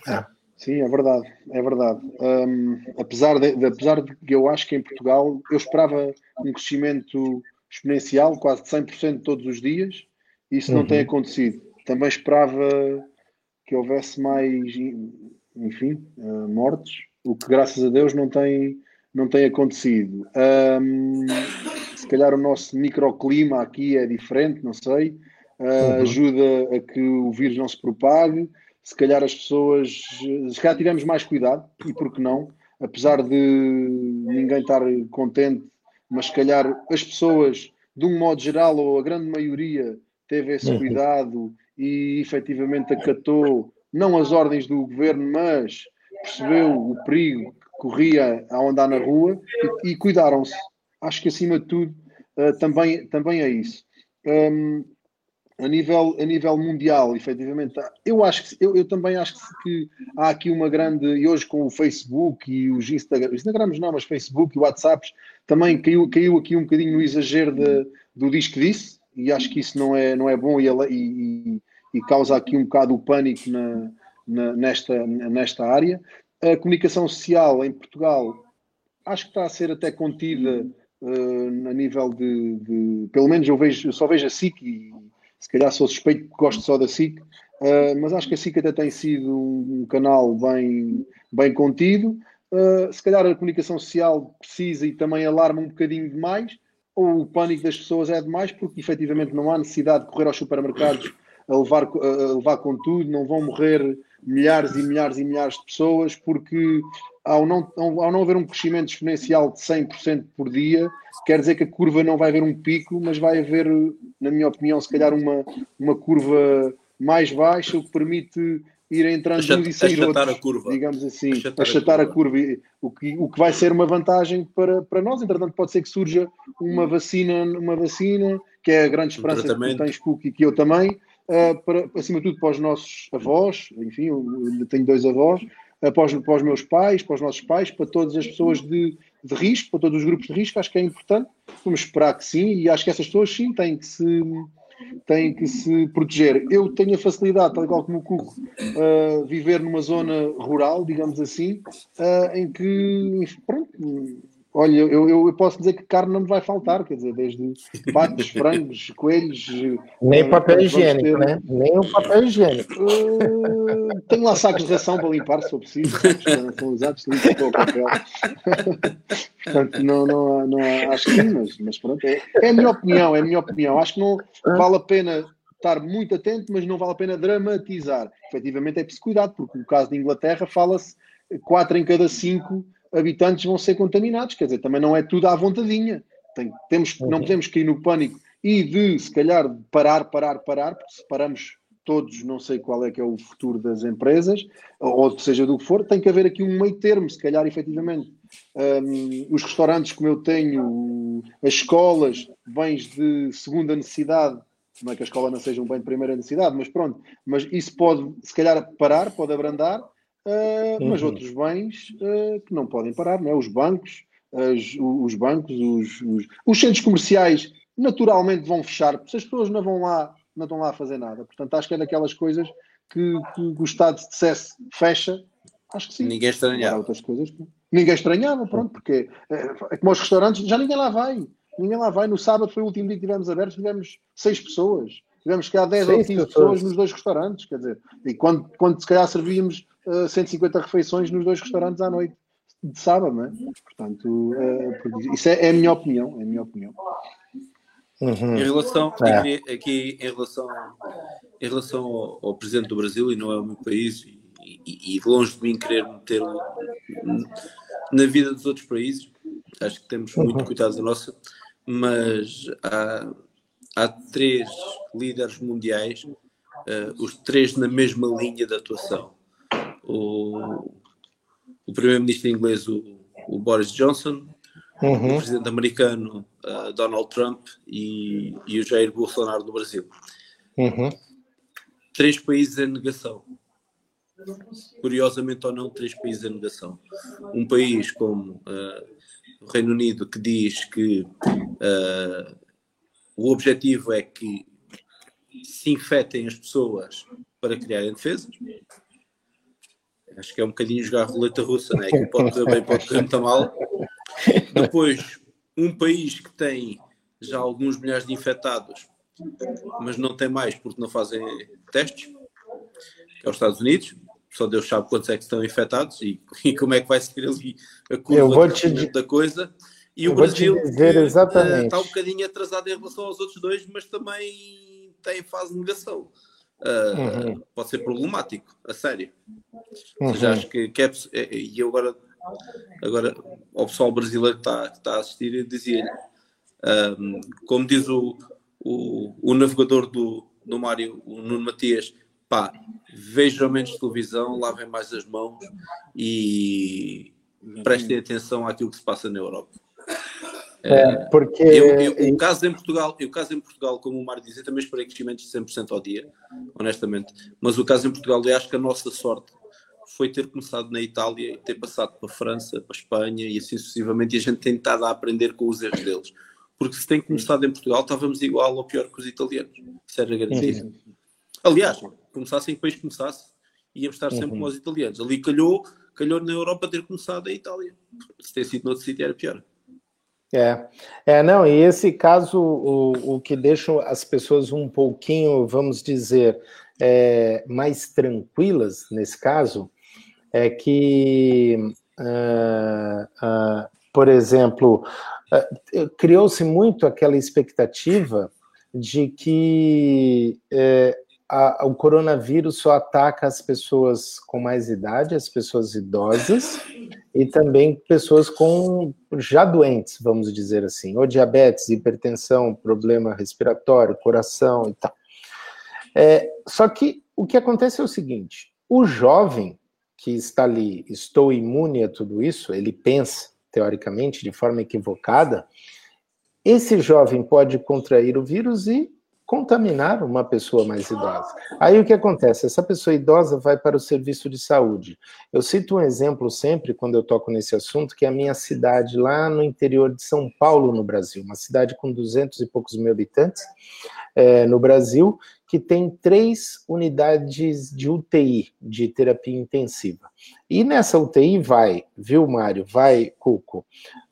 S4: É. Sim, é verdade, é verdade. Um, apesar, de, de, apesar de que eu acho que em Portugal eu esperava um crescimento exponencial, quase de 100% todos os dias, e isso uhum. não tem uhum. acontecido. Também esperava que houvesse mais, enfim, uh, mortes, o que graças a Deus não tem, não tem acontecido. Um, se calhar o nosso microclima aqui é diferente, não sei, uh, uhum. ajuda a que o vírus não se propague se calhar as pessoas, se calhar tivemos mais cuidado, e por que não, apesar de ninguém estar contente, mas se calhar as pessoas, de um modo geral, ou a grande maioria, teve esse uhum. cuidado e efetivamente acatou não as ordens do governo, mas percebeu o perigo que corria ao andar na rua e, e cuidaram-se. Acho que acima de tudo uh, também, também é isso. Um, a nível, a nível mundial, efetivamente, eu acho que eu, eu também acho que há aqui uma grande, e hoje com o Facebook e os Instagram, Instagrams não, mas Facebook e WhatsApps, também caiu, caiu aqui um bocadinho no exagero de, do diz que disse, e acho que isso não é, não é bom e, e, e causa aqui um bocado o pânico na, na, nesta, nesta área. A comunicação social em Portugal acho que está a ser até contida uh, a nível de, de, pelo menos eu vejo, eu só vejo a SIC e se calhar sou suspeito porque gosto só da SIC, uh, mas acho que a SIC até tem sido um, canal bem, bem contido. Uh, se calhar a comunicação social precisa e também alarma um bocadinho demais, ou o pânico das pessoas é demais, porque efetivamente não há necessidade de correr aos supermercados a levar, a levar com tudo, não vão morrer milhares e milhares e milhares de pessoas, porque ao não, ao não haver um crescimento exponencial de 100% por dia, quer dizer que a curva não vai haver um pico, mas vai haver, na minha opinião, se calhar uma, uma curva mais baixa, o que permite ir entrando
S2: Achat, e sair outros, a curva.
S4: digamos assim, achatar, achatar a, curva. a, curva, o que, o que vai ser uma vantagem para, para nós, entretanto pode ser que surja uma vacina, uma vacina, que é a grande esperança um que tens, Cook, e que eu também, uh, para, acima de tudo para os nossos avós, enfim, eu, tenho dois avós, uh, para, os, para os meus pais, para os nossos pais, para todas as pessoas de, de risco, para todos os grupos de risco, acho que é importante. Vamos esperar que sim, e acho que essas pessoas sim têm que se, têm que se proteger. Eu tenho a facilidade, tal igual como o Cuco, uh, viver numa zona rural, digamos assim, uh, em que, pronto, Olha, eu, eu, posso dizer que carne não me vai faltar, quer dizer, desde patos, frangos, coelhos.
S1: Nem uh, papel higiênico, ter... né? Nem o papel higiênico.
S4: Uh, tenho lá sacos de ração para limpar, se for preciso. São usados, limpo com o papel. Portanto, não, não, não, acho que sim, mas, mas pronto. É, é a minha opinião, é a minha opinião. Acho que não vale a pena estar muito atento, mas não vale a pena dramatizar. Efetivamente é preciso cuidado, porque no caso de Inglaterra fala-se 4 em cada 5 habitantes vão ser contaminados. Quer dizer, também não é tudo à vontadinha. Tem, temos, uhum. Não podemos cair no pânico e de, se calhar, parar, parar, parar, porque se paramos todos, não sei qual é que é o futuro das empresas, ou seja do que for, tem que haver aqui um meio termo, se calhar, efetivamente. Um, os restaurantes, como eu tenho, as escolas, bens de segunda necessidade, não é que a escola não seja um bem de primeira necessidade, mas pronto, mas isso pode, se calhar, parar, pode abrandar, uh, uhum. mas outros bens uh, que não podem parar, não é? os bancos, as, os bancos, os, os, os, centros comerciais naturalmente vão fechar, porque as pessoas não vão lá, não estão lá a fazer nada. Portanto, acho que é daquelas coisas que, que o Estado dissesse fecha, acho que sim.
S2: Ninguém estranhava.
S4: Outras coisas Ninguém estranhava, pronto, porque é, é como os restaurantes, já ninguém lá vai. Ninguém lá vai. No sábado foi o último dia que tivemos abertos, tivemos seis pessoas. Tivemos que há 10 ou 15 pessoas. pessoas nos dois restaurantes, quer dizer, e quando, quando se calhar servíamos uh, 150 refeições nos dois restaurantes à noite. de sábado, não é? Portanto, uh, isso é, é, a minha opinião, é a minha opinião.
S2: Uhum. Em relação, é. aqui, em relação, em relação ao, ao, presidente do Brasil, e não é o meu país, e, e, e longe de mim querer meter na vida dos outros países, acho que temos muito uhum. cuidado da nossa, mas há, há três líderes mundiais, uh, os três na mesma linha de atuação. O, o primeiro-ministro inglês, o, o Boris Johnson, uhum. o presidente americano uh, Donald Trump e, e, o Jair Bolsonaro do Brasil. Uhum. Três países em negação. Curiosamente ou não, três países em negação. Um país como uh, o Reino Unido que diz que uh, o objetivo é que se infetem as pessoas para criarem defesas. Acho que é um bocadinho jogar roleta russa, né? que pode correr bem, pode correr muito mal. Depois, um país que tem já alguns milhares de infectados, mas não tem mais porque não fazem testes, que é os Estados Unidos. Só Deus sabe quantos é que estão infectados e, e como é que vai seguir ali a curva te... da coisa. E o Brasil
S1: exatamente.
S2: está um bocadinho atrasado em relação aos outros dois, mas também tem fase de negação. Uh, uhum. Pode ser problemático, a sério. Uhum. Seja, acho que, que é, é, e eu agora Agora, ao pessoal brasileiro que está, que está a assistir, eu dizia-lhe, um, como diz o, o, o, navegador do, do Mário, o Nuno Matias, pá, vejam menos televisão, lavem mais as mãos e prestem atenção àquilo que se passa na Europa.
S1: É, porque
S2: eu, eu, o caso em Portugal, o caso em Portugal, como o Mário dizia, também esperei crescimentos de 100% ao dia, honestamente. Mas o caso em Portugal, eu acho que a nossa sorte foi ter começado na Itália e ter passado para a França, para a Espanha e assim sucessivamente, e a gente tem estado a aprender com os erros deles. Porque se tem começado em Portugal, estávamos igual ou pior que os italianos. Isso era garantido. Uhum. Aliás, começasse em que país começasse, íamos estar sempre uhum. como os italianos. Ali calhou, calhou na Europa ter começado a Itália. Se ter sido noutro sítio, era pior.
S1: É, é, não, e esse caso, o, o que deixa as pessoas um pouquinho, vamos dizer, é, mais tranquilas nesse caso, é que, uh, uh, por exemplo, uh, criou-se muito aquela expectativa de que a, o coronavírus só ataca as pessoas com mais idade, as pessoas idosas e também pessoas com já doentes, vamos dizer assim, ou diabetes, hipertensão, problema respiratório, coração e tal. É, só que o que acontece é o seguinte: o jovem que está ali, estou imune a tudo isso, ele pensa, teoricamente, de forma equivocada, esse jovem pode contrair o vírus e contaminar uma pessoa mais idosa. Aí o que acontece? Essa pessoa idosa vai para o serviço de saúde. Eu cito um exemplo sempre quando eu toco nesse assunto, que é a minha cidade lá no interior de São Paulo, no Brasil, uma cidade com duzentos e poucos mil habitantes é, no Brasil, que tem três unidades de UTI, de terapia intensiva. E nessa UTI vai, viu, Mário? Vai, Cuco,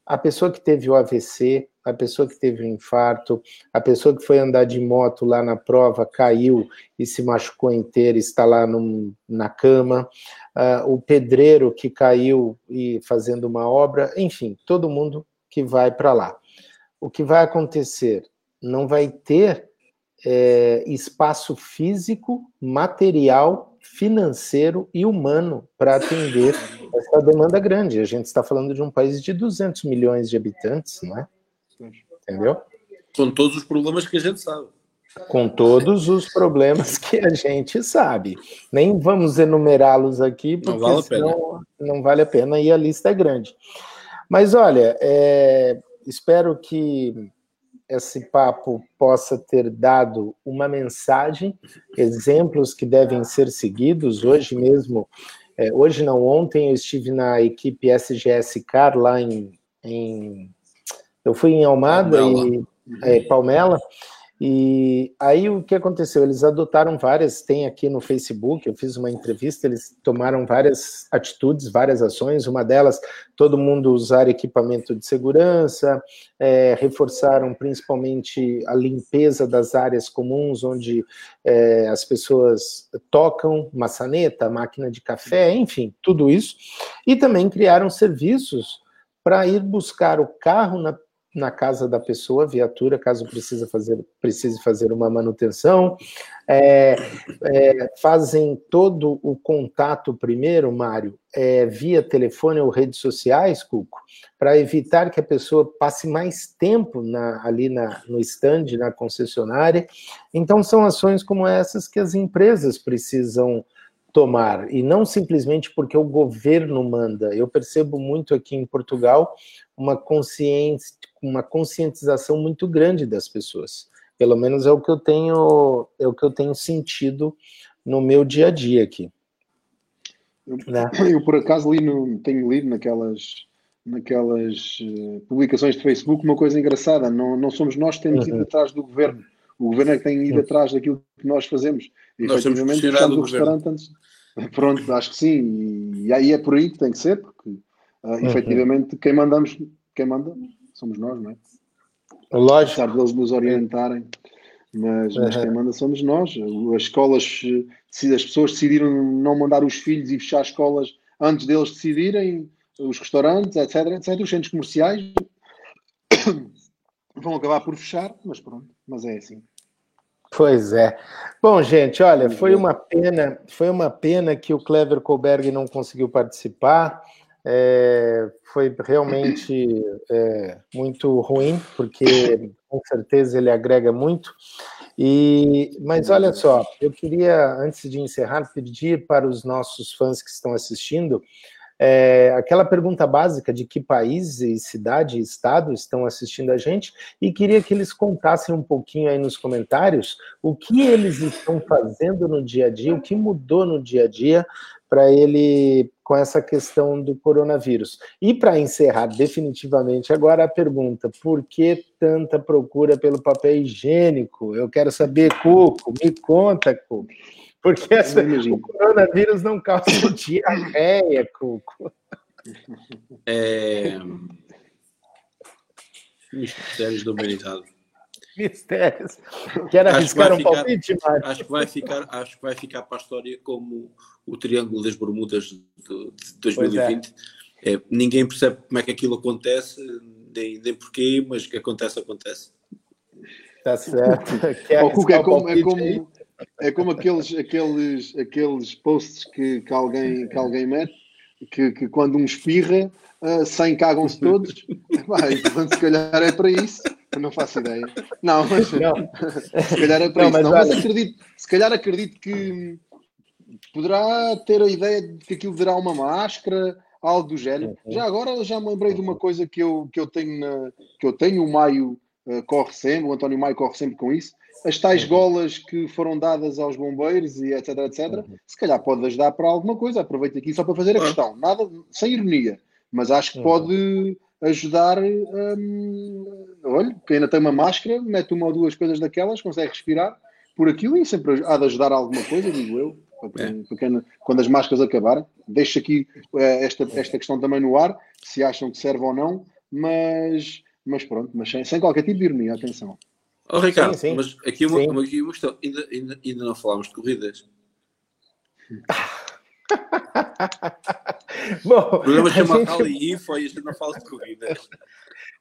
S1: a pessoa que teve o AVC, a pessoa que teve o infarto, a pessoa que foi andar de moto lá na prova, caiu e se machucou inteira, está lá num, na cama, uh, o pedreiro que caiu e fazendo uma obra, enfim, todo mundo que vai para lá. O que vai acontecer? Não vai ter é, espaço físico, material, financeiro e humano para atender essa demanda grande. A gente está falando de um país de 200 milhões de habitantes, não é? Entendeu?
S2: Com todos os problemas que a gente sabe.
S1: Com todos os problemas que a gente sabe. Nem vamos enumerá-los aqui, porque não vale, senão não vale a pena e a lista é grande. Mas olha, é, espero que esse papo possa ter dado uma mensagem, exemplos que devem ser seguidos. Hoje mesmo, é, hoje não, ontem eu estive na equipe SGS Car lá em, em eu fui em Almada Palmela. e é, Palmela E aí o que aconteceu? Eles adotaram várias, tem aqui no Facebook, eu fiz uma entrevista, eles tomaram várias atitudes, várias ações, uma delas, todo mundo usar equipamento de segurança, é, reforçaram principalmente a limpeza das áreas comuns, onde é, as pessoas tocam, maçaneta, máquina de café, enfim, tudo isso, e também criaram serviços para ir buscar o carro na na casa da pessoa, viatura, caso precisa fazer, precise fazer uma manutenção. É, é, fazem todo o contato primeiro, Mário, é, via telefone ou redes sociais, Cuco, para evitar que a pessoa passe mais tempo na, ali na, no stand, na concessionária. Então, são ações como essas que as empresas precisam tomar, e não simplesmente porque o governo manda. Eu percebo muito aqui em Portugal uma consciência, uma conscientização muito grande das pessoas. Pelo menos é o que eu tenho, é o que eu tenho sentido no meu dia a dia aqui.
S4: Eu, né? eu por acaso li no, tenho lido naquelas naquelas uh, publicações de Facebook uma coisa engraçada. Não, não somos nós que temos uhum. ido atrás do governo. O governo é que tem ido uhum. atrás daquilo que nós fazemos.
S2: E, nós efetivamente, fechamos o
S4: restaurante antes. Pronto, acho que sim. E, aí é por aí que tem que ser, porque uh, uhum. efetivamente quem mandamos, quem manda somos nós, não é?
S1: Lógico.
S4: Apesar deles nos orientarem, mas, uhum. mas quem manda somos nós. As escolas, as pessoas decidiram não mandar os filhos e fechar escolas antes deles decidirem, os restaurantes, etc, etc, os centros comerciais vão acabar por fechar, mas pronto, mas é assim.
S1: Pois é. Bom, gente, olha, foi uma pena, foi uma pena que o Clever Colberg não conseguiu participar. É, foi realmente é, muito ruim, porque com certeza ele agrega muito. E, mas olha só, eu queria, antes de encerrar, pedir para os nossos fãs que estão assistindo é, aquela pergunta básica de que país e cidade e estado estão assistindo a gente e queria que eles contassem um pouquinho aí nos comentários o que eles estão fazendo no dia a dia, o que mudou no dia a dia para ele com essa questão do coronavírus. E para encerrar definitivamente agora a pergunta: por que tanta procura pelo papel higiênico? Eu quero saber, Cuco, me conta, Cuco. Porque essa, o coronavírus não causa diarreia, Cuco.
S2: É... Mistérios da humanidade.
S1: Mistérios. Quer arriscar um ficar, palpite, Mário?
S2: Acho que, vai ficar, acho que vai ficar para a história como o Triângulo das Bermudas de, de 2020. É. É, ninguém percebe como é que aquilo acontece, nem, nem porquê, mas que acontece, acontece.
S1: Está certo. Quer
S4: oh, é como, é como, é como aqueles, aqueles, aqueles posts que, que, alguém, que alguém mete, que, que quando um espirra, uh, ah, 100 cagam-se todos. Vai, portanto, se calhar é para isso. Não faço ideia. Não, mas não. se calhar é para não, isso. Mas, não, mas acredito, se calhar acredito que poderá ter a ideia de que aquilo terá uma máscara, algo do género. Uhum. Já agora já me lembrei de uma coisa que eu, que eu tenho na, que eu tenho, o Maio uh, corre sempre, o António Maio corre sempre com isso, as tais uhum. golas que foram dadas aos bombeiros e etc, etc, uhum. se calhar pode ajudar para alguma coisa. Aproveito aqui só para fazer a questão, nada sem ironia, mas acho que uhum. pode ajudar. Hum, olha, quem ainda tem uma máscara, mete uma ou duas coisas daquelas, consegue respirar por aquilo e sempre há de ajudar alguma coisa, digo eu. Para quem, para quem, quando as máscaras acabarem, deixo aqui uh, esta, esta questão também no ar, se acham que serve ou não, mas, mas pronto, mas sem, sem qualquer tipo de ironia, atenção.
S2: Oh, Ricardo, sim, sim. mas aqui uma, uma, aqui uma questão. Ainda, ainda, ainda não falámos de corridas. Bom, o programa chama gente... Rally Info e a gente não fala de corridas.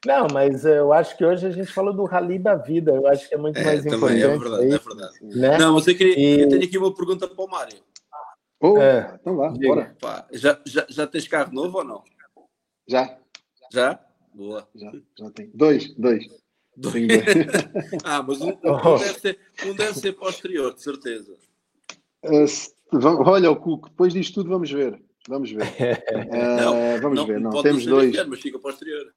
S1: Não, mas eu acho que hoje a gente falou do rally da vida. Eu acho que é muito é, mais também, é importante. É
S2: verdade, é verdade. Né? Não, mas eu, queria, e... eu tenho aqui uma pergunta para o Mário.
S4: Oh, é, então lá, bora.
S2: Pá, já, já, já tens carro novo ou não?
S4: Já.
S2: Já? Boa.
S4: Já, já tenho. Dois, dois.
S2: ah, mas um, um, oh. deve ser, um deve ser posterior, de certeza.
S4: Uh, olha, o Cuco, depois disto tudo vamos ver. Vamos ver. Uh, não, vamos não, ver. Não, temos dois. Ano,
S2: mas fica posterior.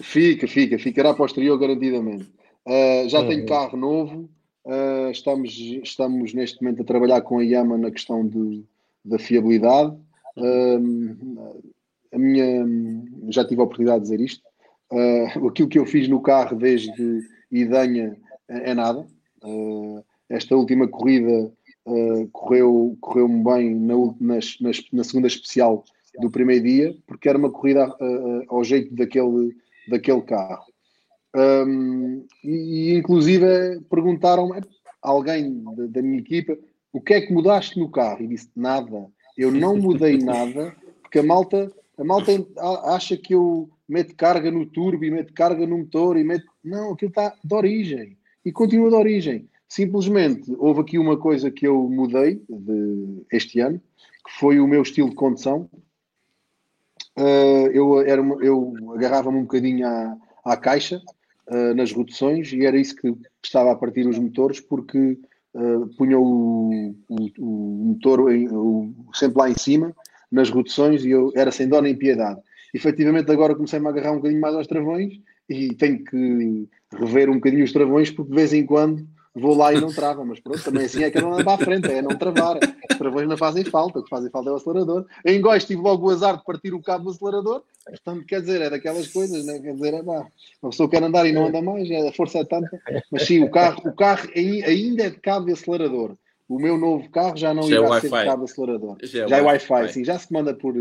S4: Fica, fica, ficará posterior garantidamente. Uh, já tenho carro novo. Uh, estamos, estamos neste momento a trabalhar com a Yama na questão de, da fiabilidade. Uh, a minha, já tive a oportunidade de dizer isto. Uh, aquilo que eu fiz no carro desde Idanha é, é nada. Uh, esta última corrida uh, correu, correu-me bem na, nas, nas, na segunda especial do primeiro dia, porque era uma corrida uh, ao jeito daquele, daquele carro. Um, e, e, inclusive perguntaram alguém da, da, minha equipa o que é que mudaste no carro? E disse nada, eu não mudei nada, porque a malta, a malta acha que eu meto carga no turbo e meto carga no motor e meto. Não, aquilo está de origem e continua de origem. Simplesmente houve aqui uma coisa que eu mudei de, este ano, que foi o meu estilo de condução. Uh, eu, era, eu agarrava-me um bocadinho à, à caixa uh, nas reduções e era isso que estava a partir os motores, porque uh, punha o, o, o motor em, o, sempre lá em cima nas reduções e eu era sem dó nem piedade. Efetivamente, agora comecei-me a agarrar um bocadinho mais aos travões e tenho que rever um bocadinho os travões, porque de vez em quando vou lá e não trava, mas pronto, também assim é que não anda para a frente, é não travar. Os travões não fazem falta, o que fazem falta é o acelerador. Em Góis tive logo o azar de partir o cabo do acelerador, portanto, quer dizer, é daquelas coisas, né? quer dizer, é pá, uma pessoa quer andar e não anda mais, é, a força é tanta, mas sim, o carro, o carro ainda é de cabo de acelerador. O meu novo carro já não já irá é ser de cabo acelerador. Já é, já é Wi-Fi, sim, já se manda por,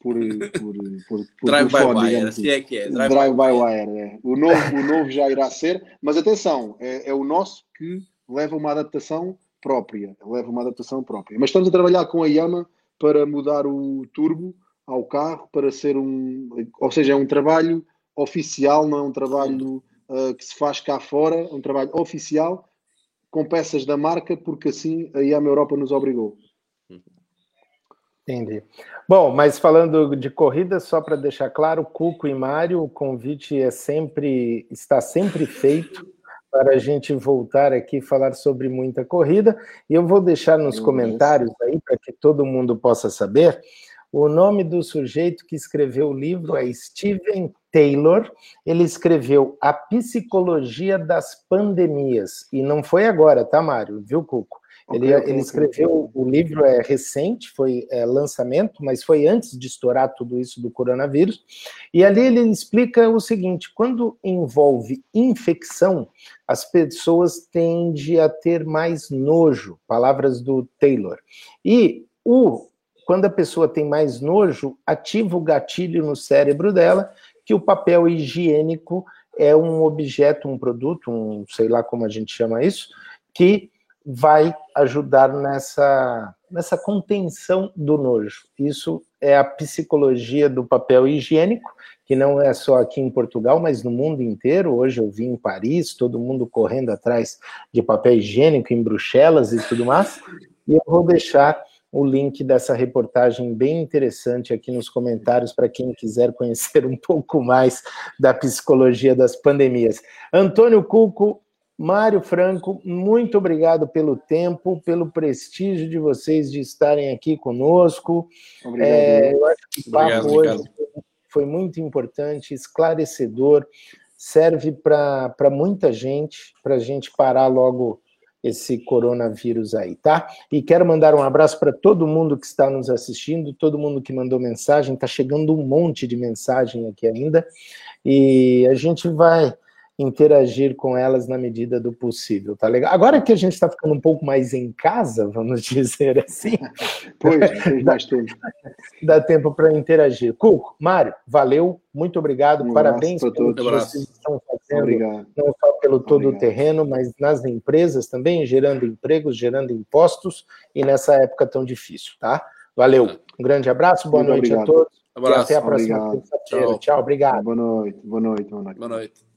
S4: por, por, por, por
S2: Drive by wire, assim. assim é que é.
S4: Drive, Drive by wire, é. O novo, o novo já irá ser, mas atenção, é, é o nosso que leva uma adaptação própria. Leva uma adaptação própria. Mas estamos a trabalhar com a Yama para mudar o turbo ao carro para ser um. Ou seja, é um trabalho oficial, não é um trabalho uh, que se faz cá fora, é um trabalho oficial com peças da marca, porque assim a Yama Europa nos obrigou.
S1: Entendi. Bom, mas falando de corrida, só para deixar claro, Cuco e Mário, o convite é sempre está sempre feito para a gente voltar aqui e falar sobre muita corrida. E eu vou deixar nos comentários aí para que todo mundo possa saber. O nome do sujeito que escreveu o livro é Steven Taylor. Ele escreveu A Psicologia das Pandemias. E não foi agora, tá, Mário? Viu, Cuco? Ele, ele escreveu, o livro é recente, foi é, lançamento, mas foi antes de estourar tudo isso do coronavírus. E ali ele explica o seguinte: quando envolve infecção, as pessoas tendem a ter mais nojo, palavras do Taylor. E o quando a pessoa tem mais nojo, ativa o gatilho no cérebro dela que o papel higiênico é um objeto, um produto, um sei lá como a gente chama isso, que vai ajudar nessa, nessa contenção do nojo. Isso é a psicologia do papel higiênico, que não é só aqui em Portugal, mas no mundo inteiro. Hoje eu vi em Paris, todo mundo correndo atrás de papel higiênico, em Bruxelas e tudo mais. E eu vou deixar o link dessa reportagem bem interessante aqui nos comentários para quem quiser conhecer um pouco mais da psicologia das pandemias. Antônio Cuco, Mário Franco, muito obrigado pelo tempo, pelo prestígio de vocês de estarem aqui conosco. Obrigado. É, eu acho que o papo obrigado, hoje foi muito importante, esclarecedor, serve para muita gente, para a gente parar logo esse coronavírus aí, tá? E quero mandar um abraço para todo mundo que está nos assistindo, todo mundo que mandou mensagem, está chegando um monte de mensagem aqui ainda, e a gente vai interagir com elas na medida do possível, tá legal? Agora que a gente está ficando um pouco mais em casa, vamos dizer assim,
S4: pois, dá, tempo.
S1: dá tempo para interagir. Cuco, Mário, valeu, muito obrigado, um parabéns
S4: que
S1: vocês estão obrigado. não só pelo todo obrigado. o terreno, mas nas empresas também, gerando empregos, gerando impostos, e nessa época tão difícil, tá? Valeu, um grande abraço, boa muito noite obrigado. a todos.
S2: Abraço.
S1: E até a próxima terça-feira. Tchau. Tchau, obrigado.
S4: Boa noite, boa noite, boa noite.
S2: Boa noite.